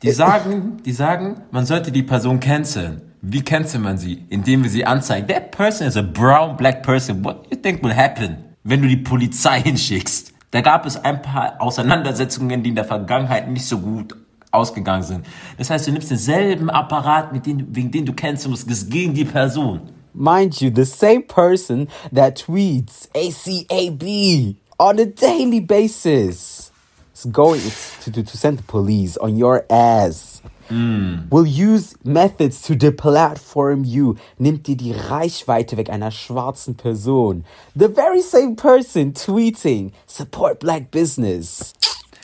Die sagen, die sagen, man sollte die Person canceln. Wie cancelt man sie? Indem wir sie anzeigen. That person is a brown black person. What do you think will happen, wenn du die Polizei hinschickst? Da gab es ein paar Auseinandersetzungen, die in der Vergangenheit nicht so gut ausgegangen sind. Das heißt, du nimmst denselben Apparat, mit dem, wegen dem du canceln musst, gegen die Person. Mind you, the same person that tweets ACAB on a daily basis is going to, to, to send the police on your ass. Will use methods to deplatform you. Nimmt dir die Reichweite weg einer schwarzen Person. The very same person tweeting, support black business.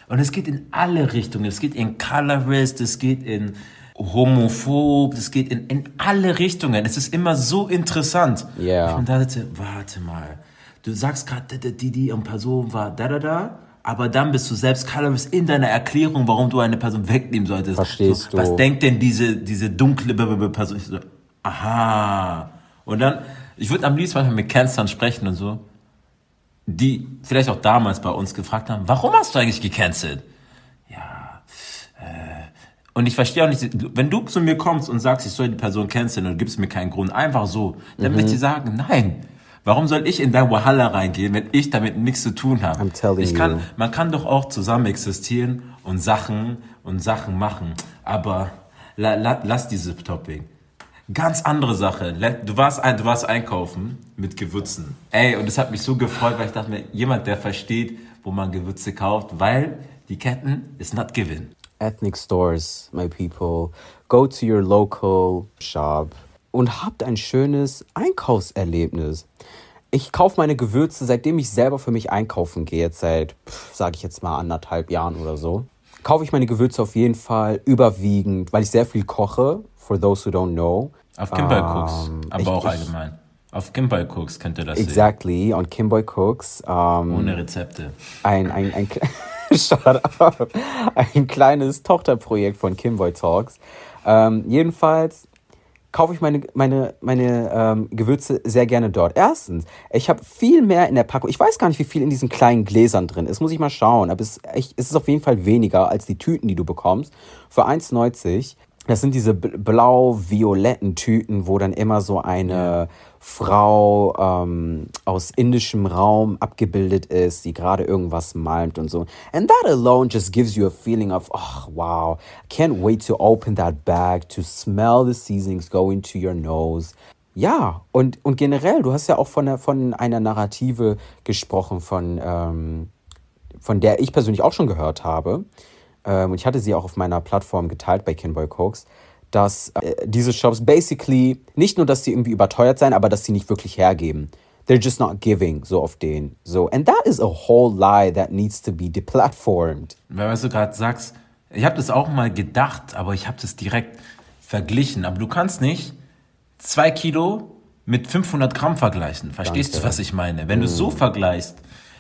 Und es geht in alle Richtungen. Es geht in Colorist, es geht in homophob, es geht in, in alle Richtungen. Es ist immer so interessant. Ja. Und da sitze, warte mal. Du sagst gerade, die, die und Person war da, da, da. Aber dann bist du selbst Colorist in deiner Erklärung, warum du eine Person wegnehmen solltest. Verstehst so, Was du. denkt denn diese, diese dunkle Person? Ich so, aha. Und dann, ich würde am liebsten manchmal mit Cancern sprechen und so die vielleicht auch damals bei uns gefragt haben, warum hast du eigentlich gecancelt? Ja, äh, und ich verstehe auch nicht, wenn du zu mir kommst und sagst, ich soll die Person canceln und gibst mir keinen Grund, einfach so, dann will ich dir sagen, nein. Warum soll ich in dein Wahala reingehen, wenn ich damit nichts zu tun habe? I'm telling ich kann, you. man kann doch auch zusammen existieren und Sachen und Sachen machen, aber la, la, lass dieses Topic. Ganz andere Sache. Du warst, du warst einkaufen mit Gewürzen. Ey, und es hat mich so gefreut, weil ich dachte mir, jemand, der versteht, wo man Gewürze kauft, weil die Ketten ist not given. Ethnic stores, my people. Go to your local shop und habt ein schönes Einkaufserlebnis. Ich kaufe meine Gewürze, seitdem ich selber für mich einkaufen gehe, jetzt seit, sage ich jetzt mal, anderthalb Jahren oder so. Kaufe ich meine Gewürze auf jeden Fall überwiegend, weil ich sehr viel koche, for those who don't know. Auf Kimball Cooks, Ähm, aber ich- auch ich- allgemein. Auf Kimball Cooks könnt ihr das sehen. Exactly, on Kimboy Cooks. Ähm, Ohne Rezepte. ein, ein, ein, ein kleines Tochterprojekt von Kimboy Talks. Ähm, jedenfalls kaufe ich meine, meine, meine ähm, Gewürze sehr gerne dort. Erstens, ich habe viel mehr in der Packung. Ich weiß gar nicht, wie viel in diesen kleinen Gläsern drin ist. Muss ich mal schauen. Aber es, ist echt, es ist auf jeden Fall weniger als die Tüten, die du bekommst. Für 1,90. Das sind diese bl- blau-violetten Tüten, wo dann immer so eine Frau ähm, aus indischem Raum abgebildet ist, die gerade irgendwas malmt und so. And that alone just gives you a feeling of, oh, wow, I can't wait to open that bag, to smell the seasonings go into your nose. Ja, und, und generell, du hast ja auch von, von einer Narrative gesprochen, von, ähm, von der ich persönlich auch schon gehört habe, ähm, und ich hatte sie auch auf meiner Plattform geteilt bei Kinboy Cokes, dass äh, diese Shops basically nicht nur, dass sie irgendwie überteuert sein, aber dass sie nicht wirklich hergeben. They're just not giving, so auf den. So, and that is a whole lie that needs to be deplatformed. Weil was du gerade sagst, ich habe das auch mal gedacht, aber ich habe das direkt verglichen. Aber du kannst nicht zwei Kilo mit 500 Gramm vergleichen. Verstehst Danke. du, was ich meine? Wenn du so vergleichst,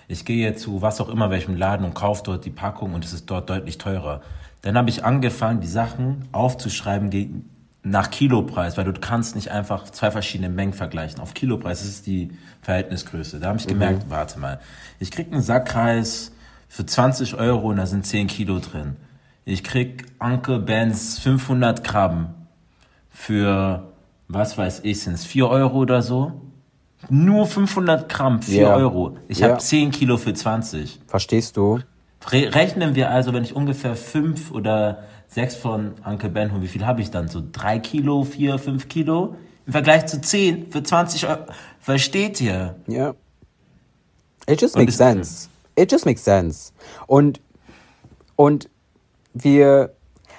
ich gehe zu was auch immer welchem Laden und kaufe dort die Packung und es ist dort deutlich teurer. Dann habe ich angefangen, die Sachen aufzuschreiben gegen, nach Kilopreis, weil du kannst nicht einfach zwei verschiedene Mengen vergleichen. Auf Kilopreis ist die Verhältnisgröße. Da habe ich gemerkt, warte mal, ich krieg einen Sackreis für 20 Euro und da sind 10 Kilo drin. ich krieg Uncle Ben's 500 Gramm für, was weiß ich, sind es 4 Euro oder so? Nur 500 Gramm, 4 Ja. Euro. Ich Ja. habe 10 Kilo für 20. Verstehst du? Re rechnen wir also, wenn ich ungefähr 5 oder 6 von Uncle Ben hole, wie viel habe ich dann? So 3 Kilo, 4, 5 Kilo? Im Vergleich zu 10 für 20 Euro. Versteht ihr? Ja. It just makes es- sense. It just makes sense. Und, und wir,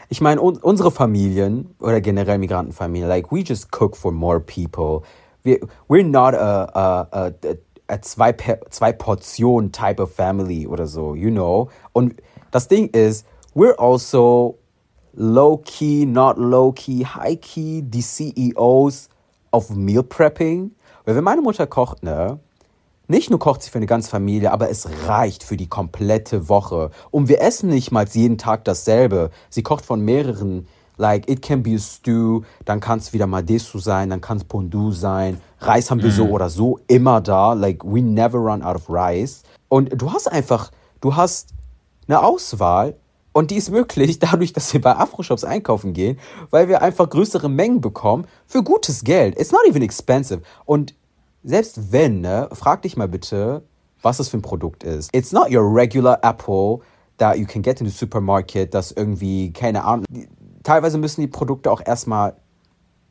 ich meine, un, unsere Familien oder generell Migrantenfamilien, like, we just cook for more people. Wir, we're not a, a, a, a zwei, Pe- zwei Portion type of family oder so, you know. Und das Ding ist, we're also low key, not low key, high key, die CEOs of Meal Prepping. Weil wenn meine Mutter kocht, ne, nicht nur kocht sie für eine ganze Familie, aber es reicht für die komplette Woche. Und wir essen nicht mal jeden Tag dasselbe. Sie kocht von mehreren, like, it can be a stew, dann kann es wieder Madesu sein, dann kann es Pondu sein. Reis haben wir so oder so immer da. Like, we never run out of rice. Und du hast einfach, du hast eine Auswahl und die ist möglich dadurch, dass wir bei Afro-Shops einkaufen gehen, weil wir einfach größere Mengen bekommen für gutes Geld. It's not even expensive. Und selbst wenn, ne, frag dich mal bitte, was das für ein Produkt ist. It's not your regular apple that you can get in the supermarket, das irgendwie, keine Ahnung. Teilweise müssen die Produkte auch erstmal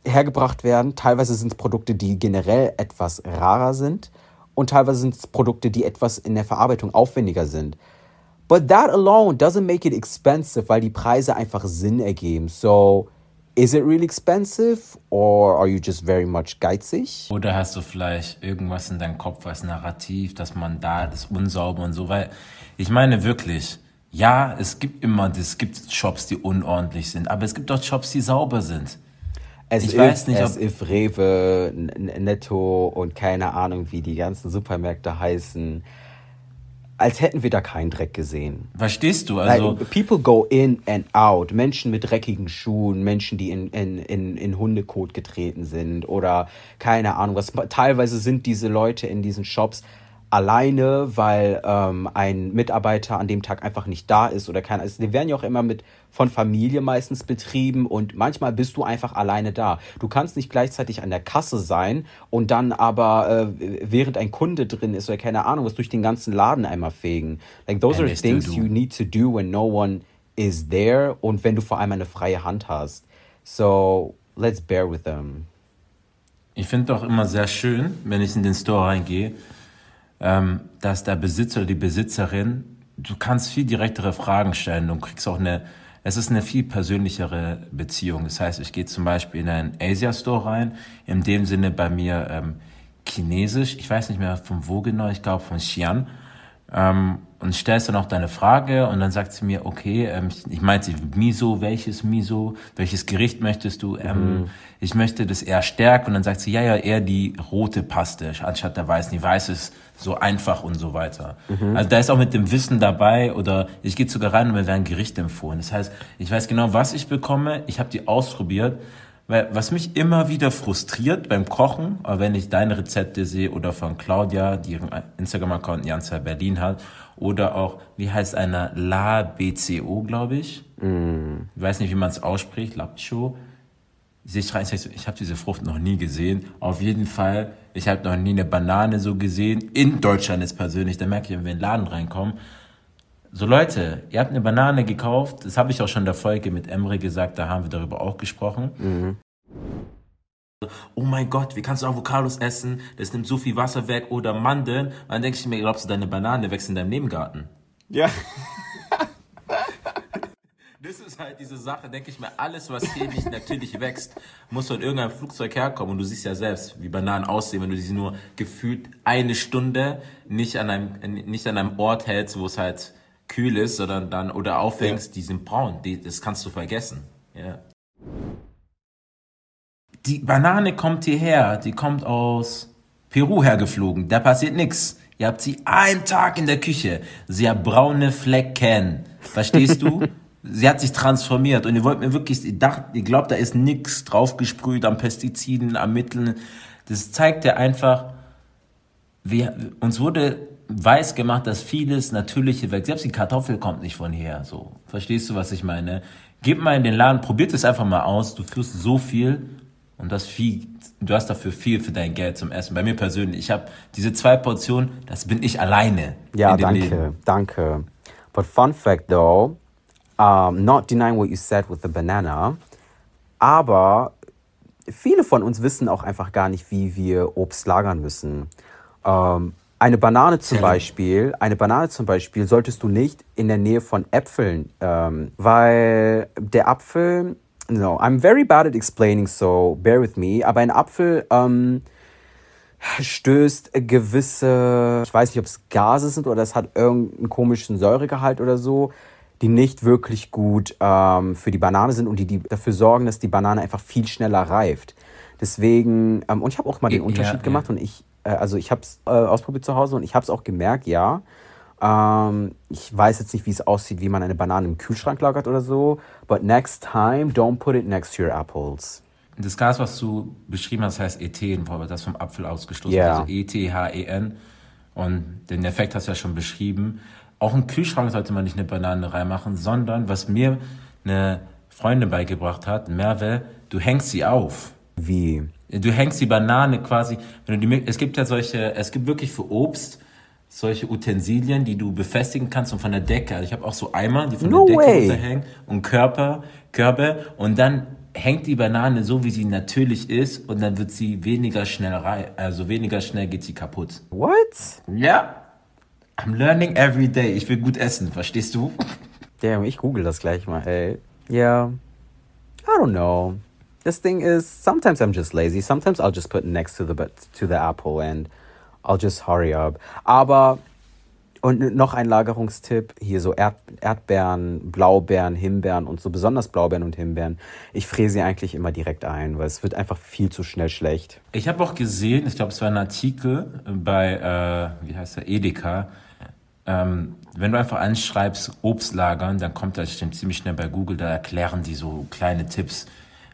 hergebracht werden. Teilweise sind es Produkte, die generell etwas rarer sind. Und teilweise sind es Produkte, die etwas in der Verarbeitung aufwendiger sind. But that alone doesn't make it expensive, weil die Preise einfach Sinn ergeben. So, is it really expensive or are you just very much geizig? Oder hast du vielleicht irgendwas in deinem Kopf als Narrativ, dass man da das unsauber und so, weil ich meine wirklich, ja, es gibt immer, es gibt Shops, die unordentlich sind, aber es gibt auch Shops, die sauber sind. As Ich if, weiß nicht, as ob- if Rewe, Netto und keine Ahnung, wie die ganzen Supermärkte heißen, als hätten wir da keinen Dreck gesehen. Verstehst du? Also, like, people go in and out. Menschen mit dreckigen Schuhen, Menschen, die in, in, in, in Hundekot getreten sind oder keine Ahnung was. Teilweise sind diese Leute in diesen Shops alleine, weil ähm, ein Mitarbeiter an dem Tag einfach nicht da ist oder keiner ist. Die werden ja auch immer mit von Familie meistens betrieben und manchmal bist du einfach alleine da. Du kannst nicht gleichzeitig an der Kasse sein und dann aber äh, während ein Kunde drin ist oder keine Ahnung was durch den ganzen Laden einmal fegen. Like those are Endlich things du. you need to do when no one is there und wenn du vor allem eine freie Hand hast. So let's bear with them. ich finde doch immer sehr schön, wenn ich in den Store reingehe, dass der Besitzer oder die Besitzerin, du kannst viel direktere Fragen stellen und kriegst auch eine, es ist eine viel persönlichere Beziehung. Das heißt, ich gehe zum Beispiel in einen Asia-Store rein, in dem Sinne bei mir ähm, Chinesisch, ich weiß nicht mehr von wo genau, ich glaube von Xi'an, ähm, und stellst dann auch deine Frage und dann sagt sie mir, okay, ähm, ich, ich meinte Miso, welches Miso, welches Gericht möchtest du? Ähm, Ich möchte das eher stärken und dann sagt sie, ja, ja, eher die rote Paste anstatt der weißen. Die weiße ist so einfach und so weiter. Also da ist auch mit dem Wissen dabei oder ich gehe sogar rein und mir werden Gerichte empfohlen. Das heißt, ich weiß genau, was ich bekomme, ich habe die ausprobiert weil was mich immer wieder frustriert beim Kochen, aber wenn ich deine Rezepte sehe oder von Claudia, die ihren Instagram-Account Janza Berlin hat, oder auch, wie heißt einer, La BCO, glaube ich. Ich weiß nicht, wie man es ausspricht, Lapcho. Ich, rein, ich, ich habe diese Frucht noch nie gesehen. Auf jeden Fall, ich habe noch nie eine Banane so gesehen. In Deutschland jetzt persönlich, da merke ich, wenn wir in den Laden reinkommen, so Leute, ihr habt eine Banane gekauft, das habe ich auch schon in der Folge mit Emre gesagt, da haben wir darüber auch gesprochen. Oh mein Gott, wie kannst du Avocados essen? Das nimmt so viel Wasser weg oder Mandeln. Und dann denke ich mir, glaubst du, deine Banane wächst in deinem Nebengarten? Ja. Das ist halt diese Sache, denke ich mir, alles, was hier nicht natürlich wächst, muss von irgendeinem Flugzeug herkommen. Und du siehst ja selbst, wie Bananen aussehen, wenn du sie nur gefühlt eine Stunde nicht an einem, nicht an einem Ort hältst, wo es halt kühl ist, sondern dann, oder aufhängst, die sind braun. Die, das kannst du vergessen. Ja. Die Banane kommt hierher, die kommt aus Peru hergeflogen. Da passiert nichts. Ihr habt sie einen Tag in der Küche. Sie hat braune Flecken. Verstehst du? sie hat sich transformiert und ihr wollt mir wirklich, ihr, dacht, ihr glaubt, da ist nichts draufgesprüht an Pestiziden, an Mitteln. Das zeigt ja einfach, wir, uns wurde weiß gemacht, dass vieles Natürliche weg, selbst die Kartoffel kommt nicht von her. So, verstehst du, was ich meine? Gib mal in den Laden, probiert es einfach mal aus. Du führst so viel und das viel, du hast dafür viel für dein Geld zum Essen. Bei mir persönlich, ich habe diese zwei Portionen, das bin ich alleine. Ja, danke, Leben. danke. But fun fact though, um, not denying what you said with the banana, aber viele von uns wissen auch einfach gar nicht, wie wir Obst lagern müssen. Ähm, eine Banane zum. Beispiel, eine Banane zum Beispiel solltest du nicht in der Nähe von Äpfeln, ähm, weil der Apfel, no, I'm very bad at explaining, so bear with me, aber ein Apfel, ähm, stößt gewisse, ich weiß nicht, ob es Gase sind oder es hat irgendeinen komischen Säuregehalt oder so, die nicht wirklich gut ähm, für die Banane sind und die, die dafür sorgen, dass die Banane einfach viel schneller reift. Deswegen, ähm, und ich habe auch mal den Ja, Unterschied ja. gemacht und ich, äh, also ich habe es äh, ausprobiert zu Hause und ich habe es auch gemerkt, ja. Ähm, ich weiß jetzt nicht, wie es aussieht, wie man eine Banane im Kühlschrank lagert oder so, but next time, don't put it next to your apples. Das Gas, was du beschrieben hast, heißt Ethen, das vom Apfel ausgestoßen Ja. Also E-T-H-E-N. Und den Effekt hast du ja schon beschrieben. Auch im Kühlschrank sollte man nicht eine Banane reinmachen, sondern was mir eine Freundin beigebracht hat, Merve, du hängst sie auf. Wie? Du hängst die Banane quasi, wenn du die, es gibt ja solche, es gibt wirklich für Obst solche Utensilien, die du befestigen kannst und von der Decke. Also ich habe auch so Eimer, die von No der Decke way. runterhängen und Körper, Körbe und dann hängt die Banane so, wie sie natürlich ist und dann wird sie weniger schnell rei also weniger schnell geht sie kaputt. What? Ja. I'm learning every day. Ich will gut essen, verstehst du? Damn, ich google das gleich mal, ey. Yeah. I don't know. This thing is sometimes I'm just lazy. Sometimes I'll just put next to the to the apple and I'll just hurry up. Aber und noch ein Lagerungstipp, hier so Erd Erdbeeren, Blaubeeren, Himbeeren und so besonders Blaubeeren und Himbeeren. Ich fräse sie eigentlich immer direkt ein, weil es wird einfach viel zu schnell schlecht. Ich habe auch gesehen, ich glaube, es war ein Artikel bei, äh, wie heißt der, Edeka. Ähm, wenn du einfach anschreibst, Obst lagern, dann kommt das ziemlich schnell bei Google, da erklären die so kleine Tipps,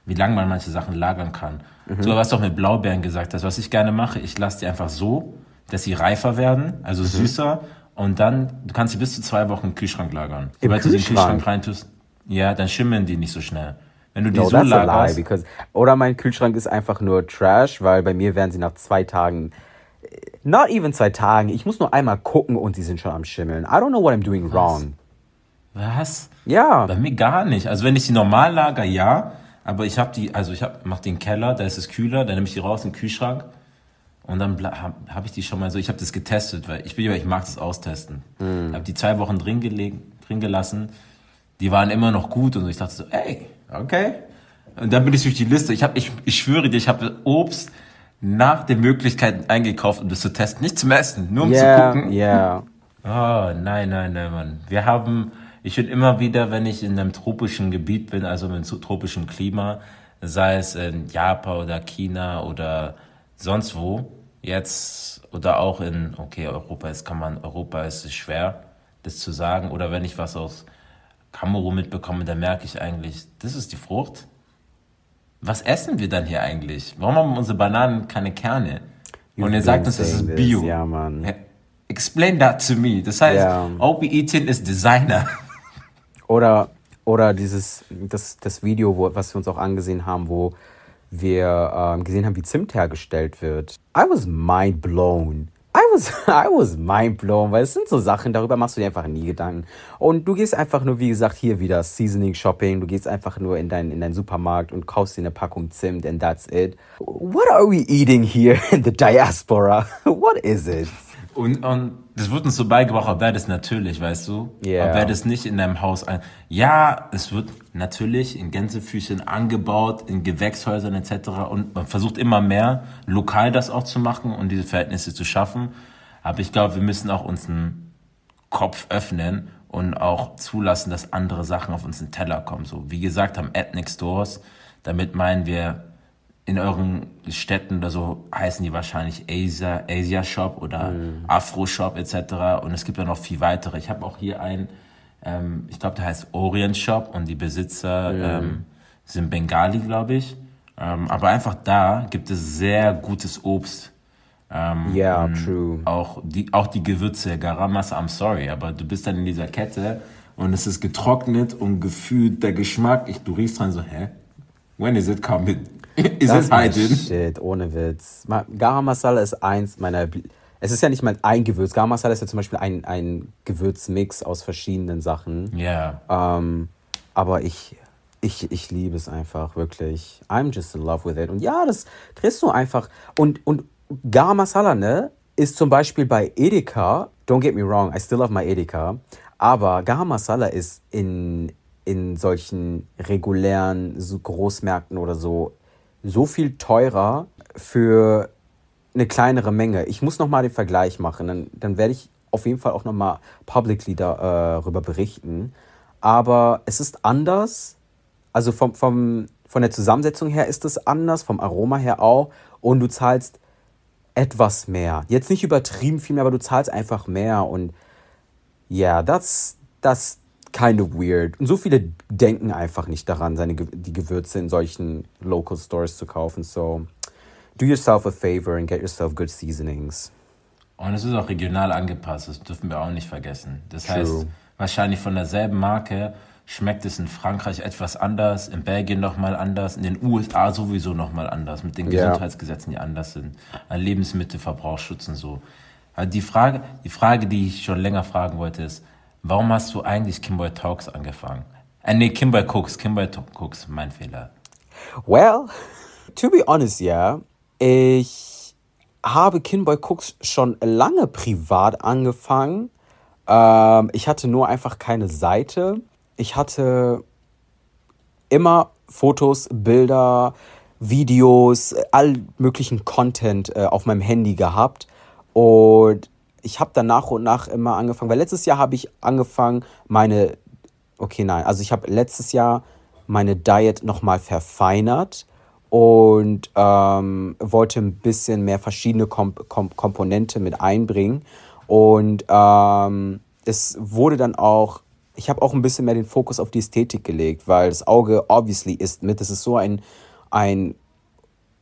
wie lange man manche Sachen lagern kann. So was du auch mit Blaubeeren gesagt hast, was ich gerne mache, ich lasse die einfach so, dass sie reifer werden, also süßer, und dann, du kannst sie bis zu zwei Wochen im Kühlschrank lagern. Im Sobald du sie in den Kühlschrank? Kühlschrank reintust, ja, dann schimmeln die nicht so schnell. Wenn du die No, so lagerst, because oder mein Kühlschrank ist einfach nur Trash, weil bei mir werden sie nach zwei Tagen, not even zwei Tagen, ich muss nur einmal gucken und sie sind schon am Schimmeln. I don't know what I'm doing wrong. was? Ja, Bei mir gar nicht. Also wenn ich die normal lager, ja. Aber ich habe die, also ich hab, mach den Keller, da ist es kühler, dann nehme ich die raus in den Kühlschrank und dann habe hab ich die schon mal so, ich habe das getestet, weil ich bin ja, ich mag das austesten. Mm. Habe die zwei Wochen drin, gelegen, drin gelassen, die waren immer noch gut und so. ich dachte so, ey, okay. Und dann bin ich durch die Liste. Ich habe, ich, ich schwöre dir, ich habe Obst nach den Möglichkeiten eingekauft, um das zu testen, nicht zum Essen, nur um zu yeah, gucken. yeah. Oh, nein, nein, nein, Mann. Wir haben, ich bin immer wieder, wenn ich in einem tropischen Gebiet bin, also im so- tropischen Klima, sei es in Japan oder China oder sonst wo, jetzt oder auch in, okay, Europa ist, kann man, Europa ist es schwer, das zu sagen, oder wenn ich was aus Kamerun mitbekomme, dann merke ich eigentlich, das ist die Frucht. Was essen wir dann hier eigentlich? Warum haben unsere Bananen keine Kerne? Und You've ihr sagt uns, das ist. Bio. Ja, Mann. Explain that to me. Das heißt, Ja. all we eating is designer. Oder, oder dieses, das, das Video, wo, was wir uns auch angesehen haben, wo wir ähm, gesehen haben, wie Zimt hergestellt wird. I was mind blown. I was, I was mind blown, weil es sind so Sachen, darüber machst du dir einfach nie Gedanken. Und du gehst einfach nur, wie gesagt, hier wieder Seasoning Shopping, du gehst einfach nur in deinen in deinen Supermarkt und kaufst dir eine Packung Zimt and that's it. What are we eating here in the diaspora? What is it? Und, und das wird uns so beigebracht, aber wäre das natürlich, weißt du? Ja. Aber wäre das nicht in deinem Haus ein. Ja, es wird natürlich in Gänsefüßchen angebaut, in Gewächshäusern etc. Und man versucht immer mehr, lokal das auch zu machen und diese Verhältnisse zu schaffen. Aber ich glaube, wir müssen auch unseren Kopf öffnen und auch zulassen, dass andere Sachen auf unseren Teller kommen. So, wie gesagt, haben Ethnic Stores. Damit meinen wir, in euren Städten oder so heißen die wahrscheinlich Asia, Asia Shop oder Afro Shop etc. Und es gibt ja noch viel weitere. Ich habe auch hier einen, ähm, ich glaube, der heißt Orient Shop und die Besitzer ähm, sind Bengali, glaube ich. Ähm, aber einfach da gibt es sehr gutes Obst. Ähm, Yeah, und true. Auch die, auch die Gewürze, Garam Masala, I'm sorry, aber du bist dann in dieser Kette und es ist getrocknet und gefühlt der Geschmack, ich, du riechst dran so, hä? When is it coming? Das ist mein hiding? Shit, ohne Witz. Garam Masala ist eins meiner. Es ist ja nicht mal ein Gewürz. Garam Masala ist ja zum Beispiel ein, ein Gewürzmix aus verschiedenen Sachen. Ja. Ähm, aber ich, ich, ich liebe es einfach, wirklich. I'm just in love with it. Und ja, das kriegst du einfach. Und, und Garam Masala, ne, ist zum Beispiel bei Edeka, don't get me wrong, I still love my Edeka, aber Garam Masala ist in, in solchen regulären Großmärkten oder so so viel teurer für eine kleinere Menge. Ich muss nochmal den Vergleich machen, dann, dann werde ich auf jeden Fall auch nochmal publicly darüber berichten. Aber es ist anders, also vom, vom, von der Zusammensetzung her ist es anders, vom Aroma her auch. Und du zahlst etwas mehr. Jetzt nicht übertrieben viel mehr, aber du zahlst einfach mehr. Und ja, that's, that's kind of weird. Und so viele denken einfach nicht daran, seine, die Gewürze in solchen Local Stores zu kaufen. So, do yourself a favor and get yourself good seasonings. Und es ist auch regional angepasst, das dürfen wir auch nicht vergessen. Das True. heißt, wahrscheinlich von derselben Marke schmeckt es in Frankreich etwas anders, in Belgien nochmal anders, in den USA sowieso nochmal anders, mit den. Gesundheitsgesetzen, die anders sind, an Lebensmittelverbrauchsschutz und so. Die Frage, die Frage, die ich schon länger fragen wollte, ist, warum hast du eigentlich Kimboy Talks angefangen? Äh, nee, Kimboy Cooks, Kimboy Cooks, mein Fehler. Well, to be honest, ja, ich habe Kinboy Cooks schon lange privat angefangen. Ähm, ich hatte nur einfach keine Seite. Ich hatte immer Fotos, Bilder, Videos, all möglichen Content äh, auf meinem Handy gehabt. Und ich habe dann nach und nach immer angefangen, weil letztes Jahr habe ich angefangen, meine, okay, nein, also ich habe letztes Jahr meine Diet nochmal verfeinert und ähm, wollte ein bisschen mehr verschiedene Komp Komp Komponente mit einbringen. Und ähm, es wurde dann auch, ich habe auch ein bisschen mehr den Fokus auf die Ästhetik gelegt, weil das Auge obviously ist mit. Das ist so ein, ein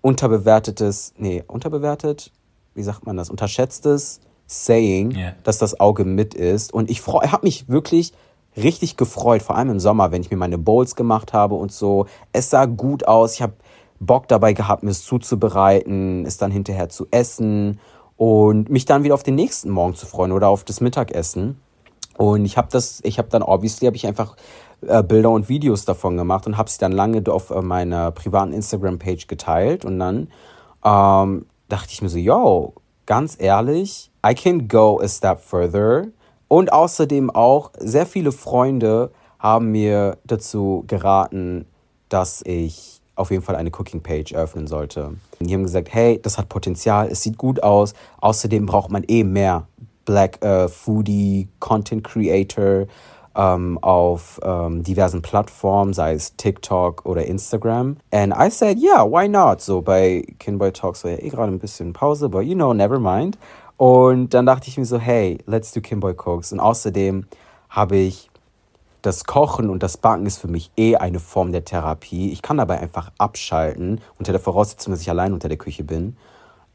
unterbewertetes, nee, unterbewertet, wie sagt man das, unterschätztes Saying, Ja. dass das Auge mit ist. Und ich habe mich wirklich richtig gefreut, vor allem im Sommer, wenn ich mir meine Bowls gemacht habe und so. Es sah gut aus. Ich habe Bock dabei gehabt, mir es zuzubereiten, es dann hinterher zu essen und mich dann wieder auf den nächsten Morgen zu freuen oder auf das Mittagessen. Und ich habe das, ich habe dann obviously habe ich einfach äh, Bilder und Videos davon gemacht und habe sie dann lange auf äh, meiner privaten Instagram-Page geteilt und dann ähm, dachte ich mir so, yo, ganz ehrlich, I can go a step further. Und außerdem auch sehr viele Freunde haben mir dazu geraten, dass ich auf jeden Fall eine Cooking-Page öffnen sollte. Die haben gesagt, hey, das hat Potenzial, es sieht gut aus. Außerdem braucht man eh mehr Black äh, Foodie, Content Creator ähm, auf ähm, diversen Plattformen, sei es TikTok oder Instagram. And I said, yeah, why not? So bei Kinboy Talks war ja eh gerade ein bisschen Pause, but you know, never mind. Und dann dachte ich mir so, hey, let's do Kimboy Cooks. Und außerdem habe ich das Kochen und das Backen ist für mich eh eine Form der Therapie. Ich kann dabei einfach abschalten, unter der Voraussetzung, dass ich allein unter der Küche bin.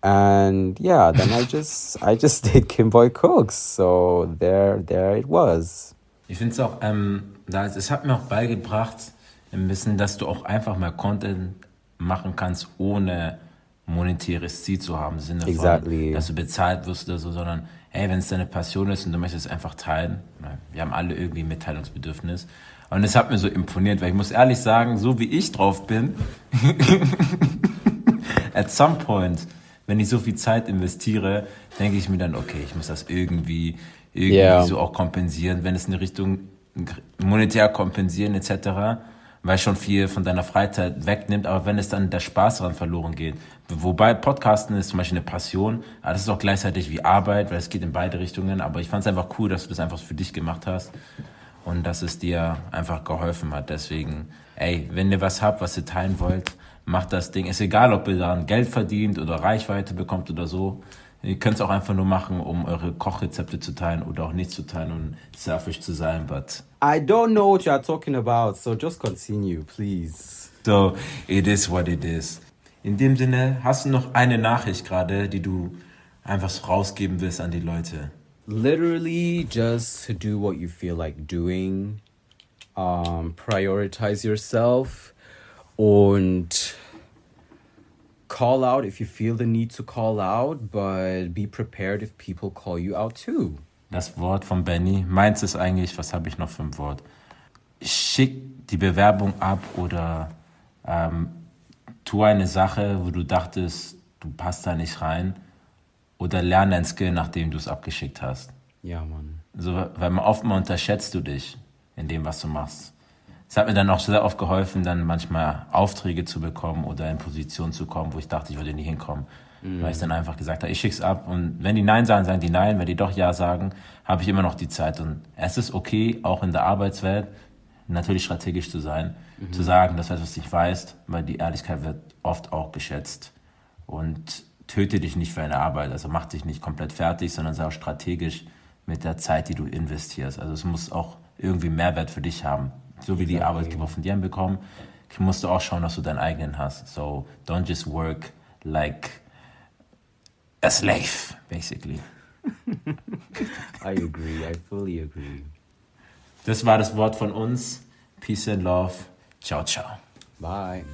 And yeah, then I just I just did Kimboy Cooks. So there there it was. Ich finde es auch, ähm, da- es hat mir auch beigebracht, ein bisschen, dass du auch einfach mal Content machen kannst, ohne monetäres Ziel zu haben, im Sinne von, Exactly. dass du bezahlt wirst oder so, sondern hey, wenn es deine Passion ist und du möchtest es einfach teilen, na, wir haben alle irgendwie ein Mitteilungsbedürfnis. Und es hat mir so imponiert, weil ich muss ehrlich sagen, so wie ich drauf bin, at some point, wenn ich so viel Zeit investiere, denke ich mir dann, okay, ich muss das irgendwie, irgendwie Ja. so auch kompensieren, wenn es in die Richtung monetär kompensieren etc., weil schon viel von deiner Freizeit wegnimmt, aber wenn es dann der Spaß daran verloren geht, wobei Podcasten ist zum Beispiel eine Passion, aber das ist auch gleichzeitig wie Arbeit, weil es geht in beide Richtungen, aber ich fand es einfach cool, dass du das einfach für dich gemacht hast und dass es dir einfach geholfen hat. Deswegen, ey, wenn ihr was habt, was ihr teilen wollt, macht das Ding. Ist egal, ob ihr daran Geld verdient oder Reichweite bekommt oder so. Ihr könnt es auch einfach nur machen, um eure Kochrezepte zu teilen oder auch nicht zu teilen und selfish zu sein. But I don't know what you're talking about, so just continue, please. so, it is what it is. In dem Sinne, hast du noch eine Nachricht gerade, die du einfach so rausgeben willst an die Leute? literally just do what you feel like doing um, prioritize yourself und call out if you feel the need to call out but be prepared if people call you out too Das Wort von Benny. Meins ist eigentlich, was habe ich noch für ein Wort? Schick die Bewerbung ab oder ähm, tu eine Sache, wo du dachtest, du passt da nicht rein. Oder lerne ein Skill, nachdem du es abgeschickt hast. ja man So, weil man oft mal unterschätzt du dich in dem, was du machst. Es hat mir dann auch sehr oft geholfen, dann manchmal Aufträge zu bekommen oder in Positionen zu kommen, wo ich dachte, ich würde nie hinkommen. Weil ich dann einfach gesagt habe, ich schick's ab und wenn die Nein sagen, sagen die Nein. Wenn die doch Ja sagen, habe ich immer noch die Zeit. Und es ist okay, auch in der Arbeitswelt, natürlich strategisch zu sein, zu sagen, dass du etwas nicht weißt, weil die Ehrlichkeit wird oft auch geschätzt. Und töte dich nicht für eine Arbeit, also mach dich nicht komplett fertig, sondern sei auch strategisch mit der Zeit, die du investierst. Also es muss auch irgendwie Mehrwert für dich haben. So wie die Arbeitgeber von dir bekommen, musst du auch schauen, dass du deinen eigenen hast. So don't just work like a slave, basically. i agree i fully agree Das war das Wort von uns. Peace and love. Ciao, ciao. bye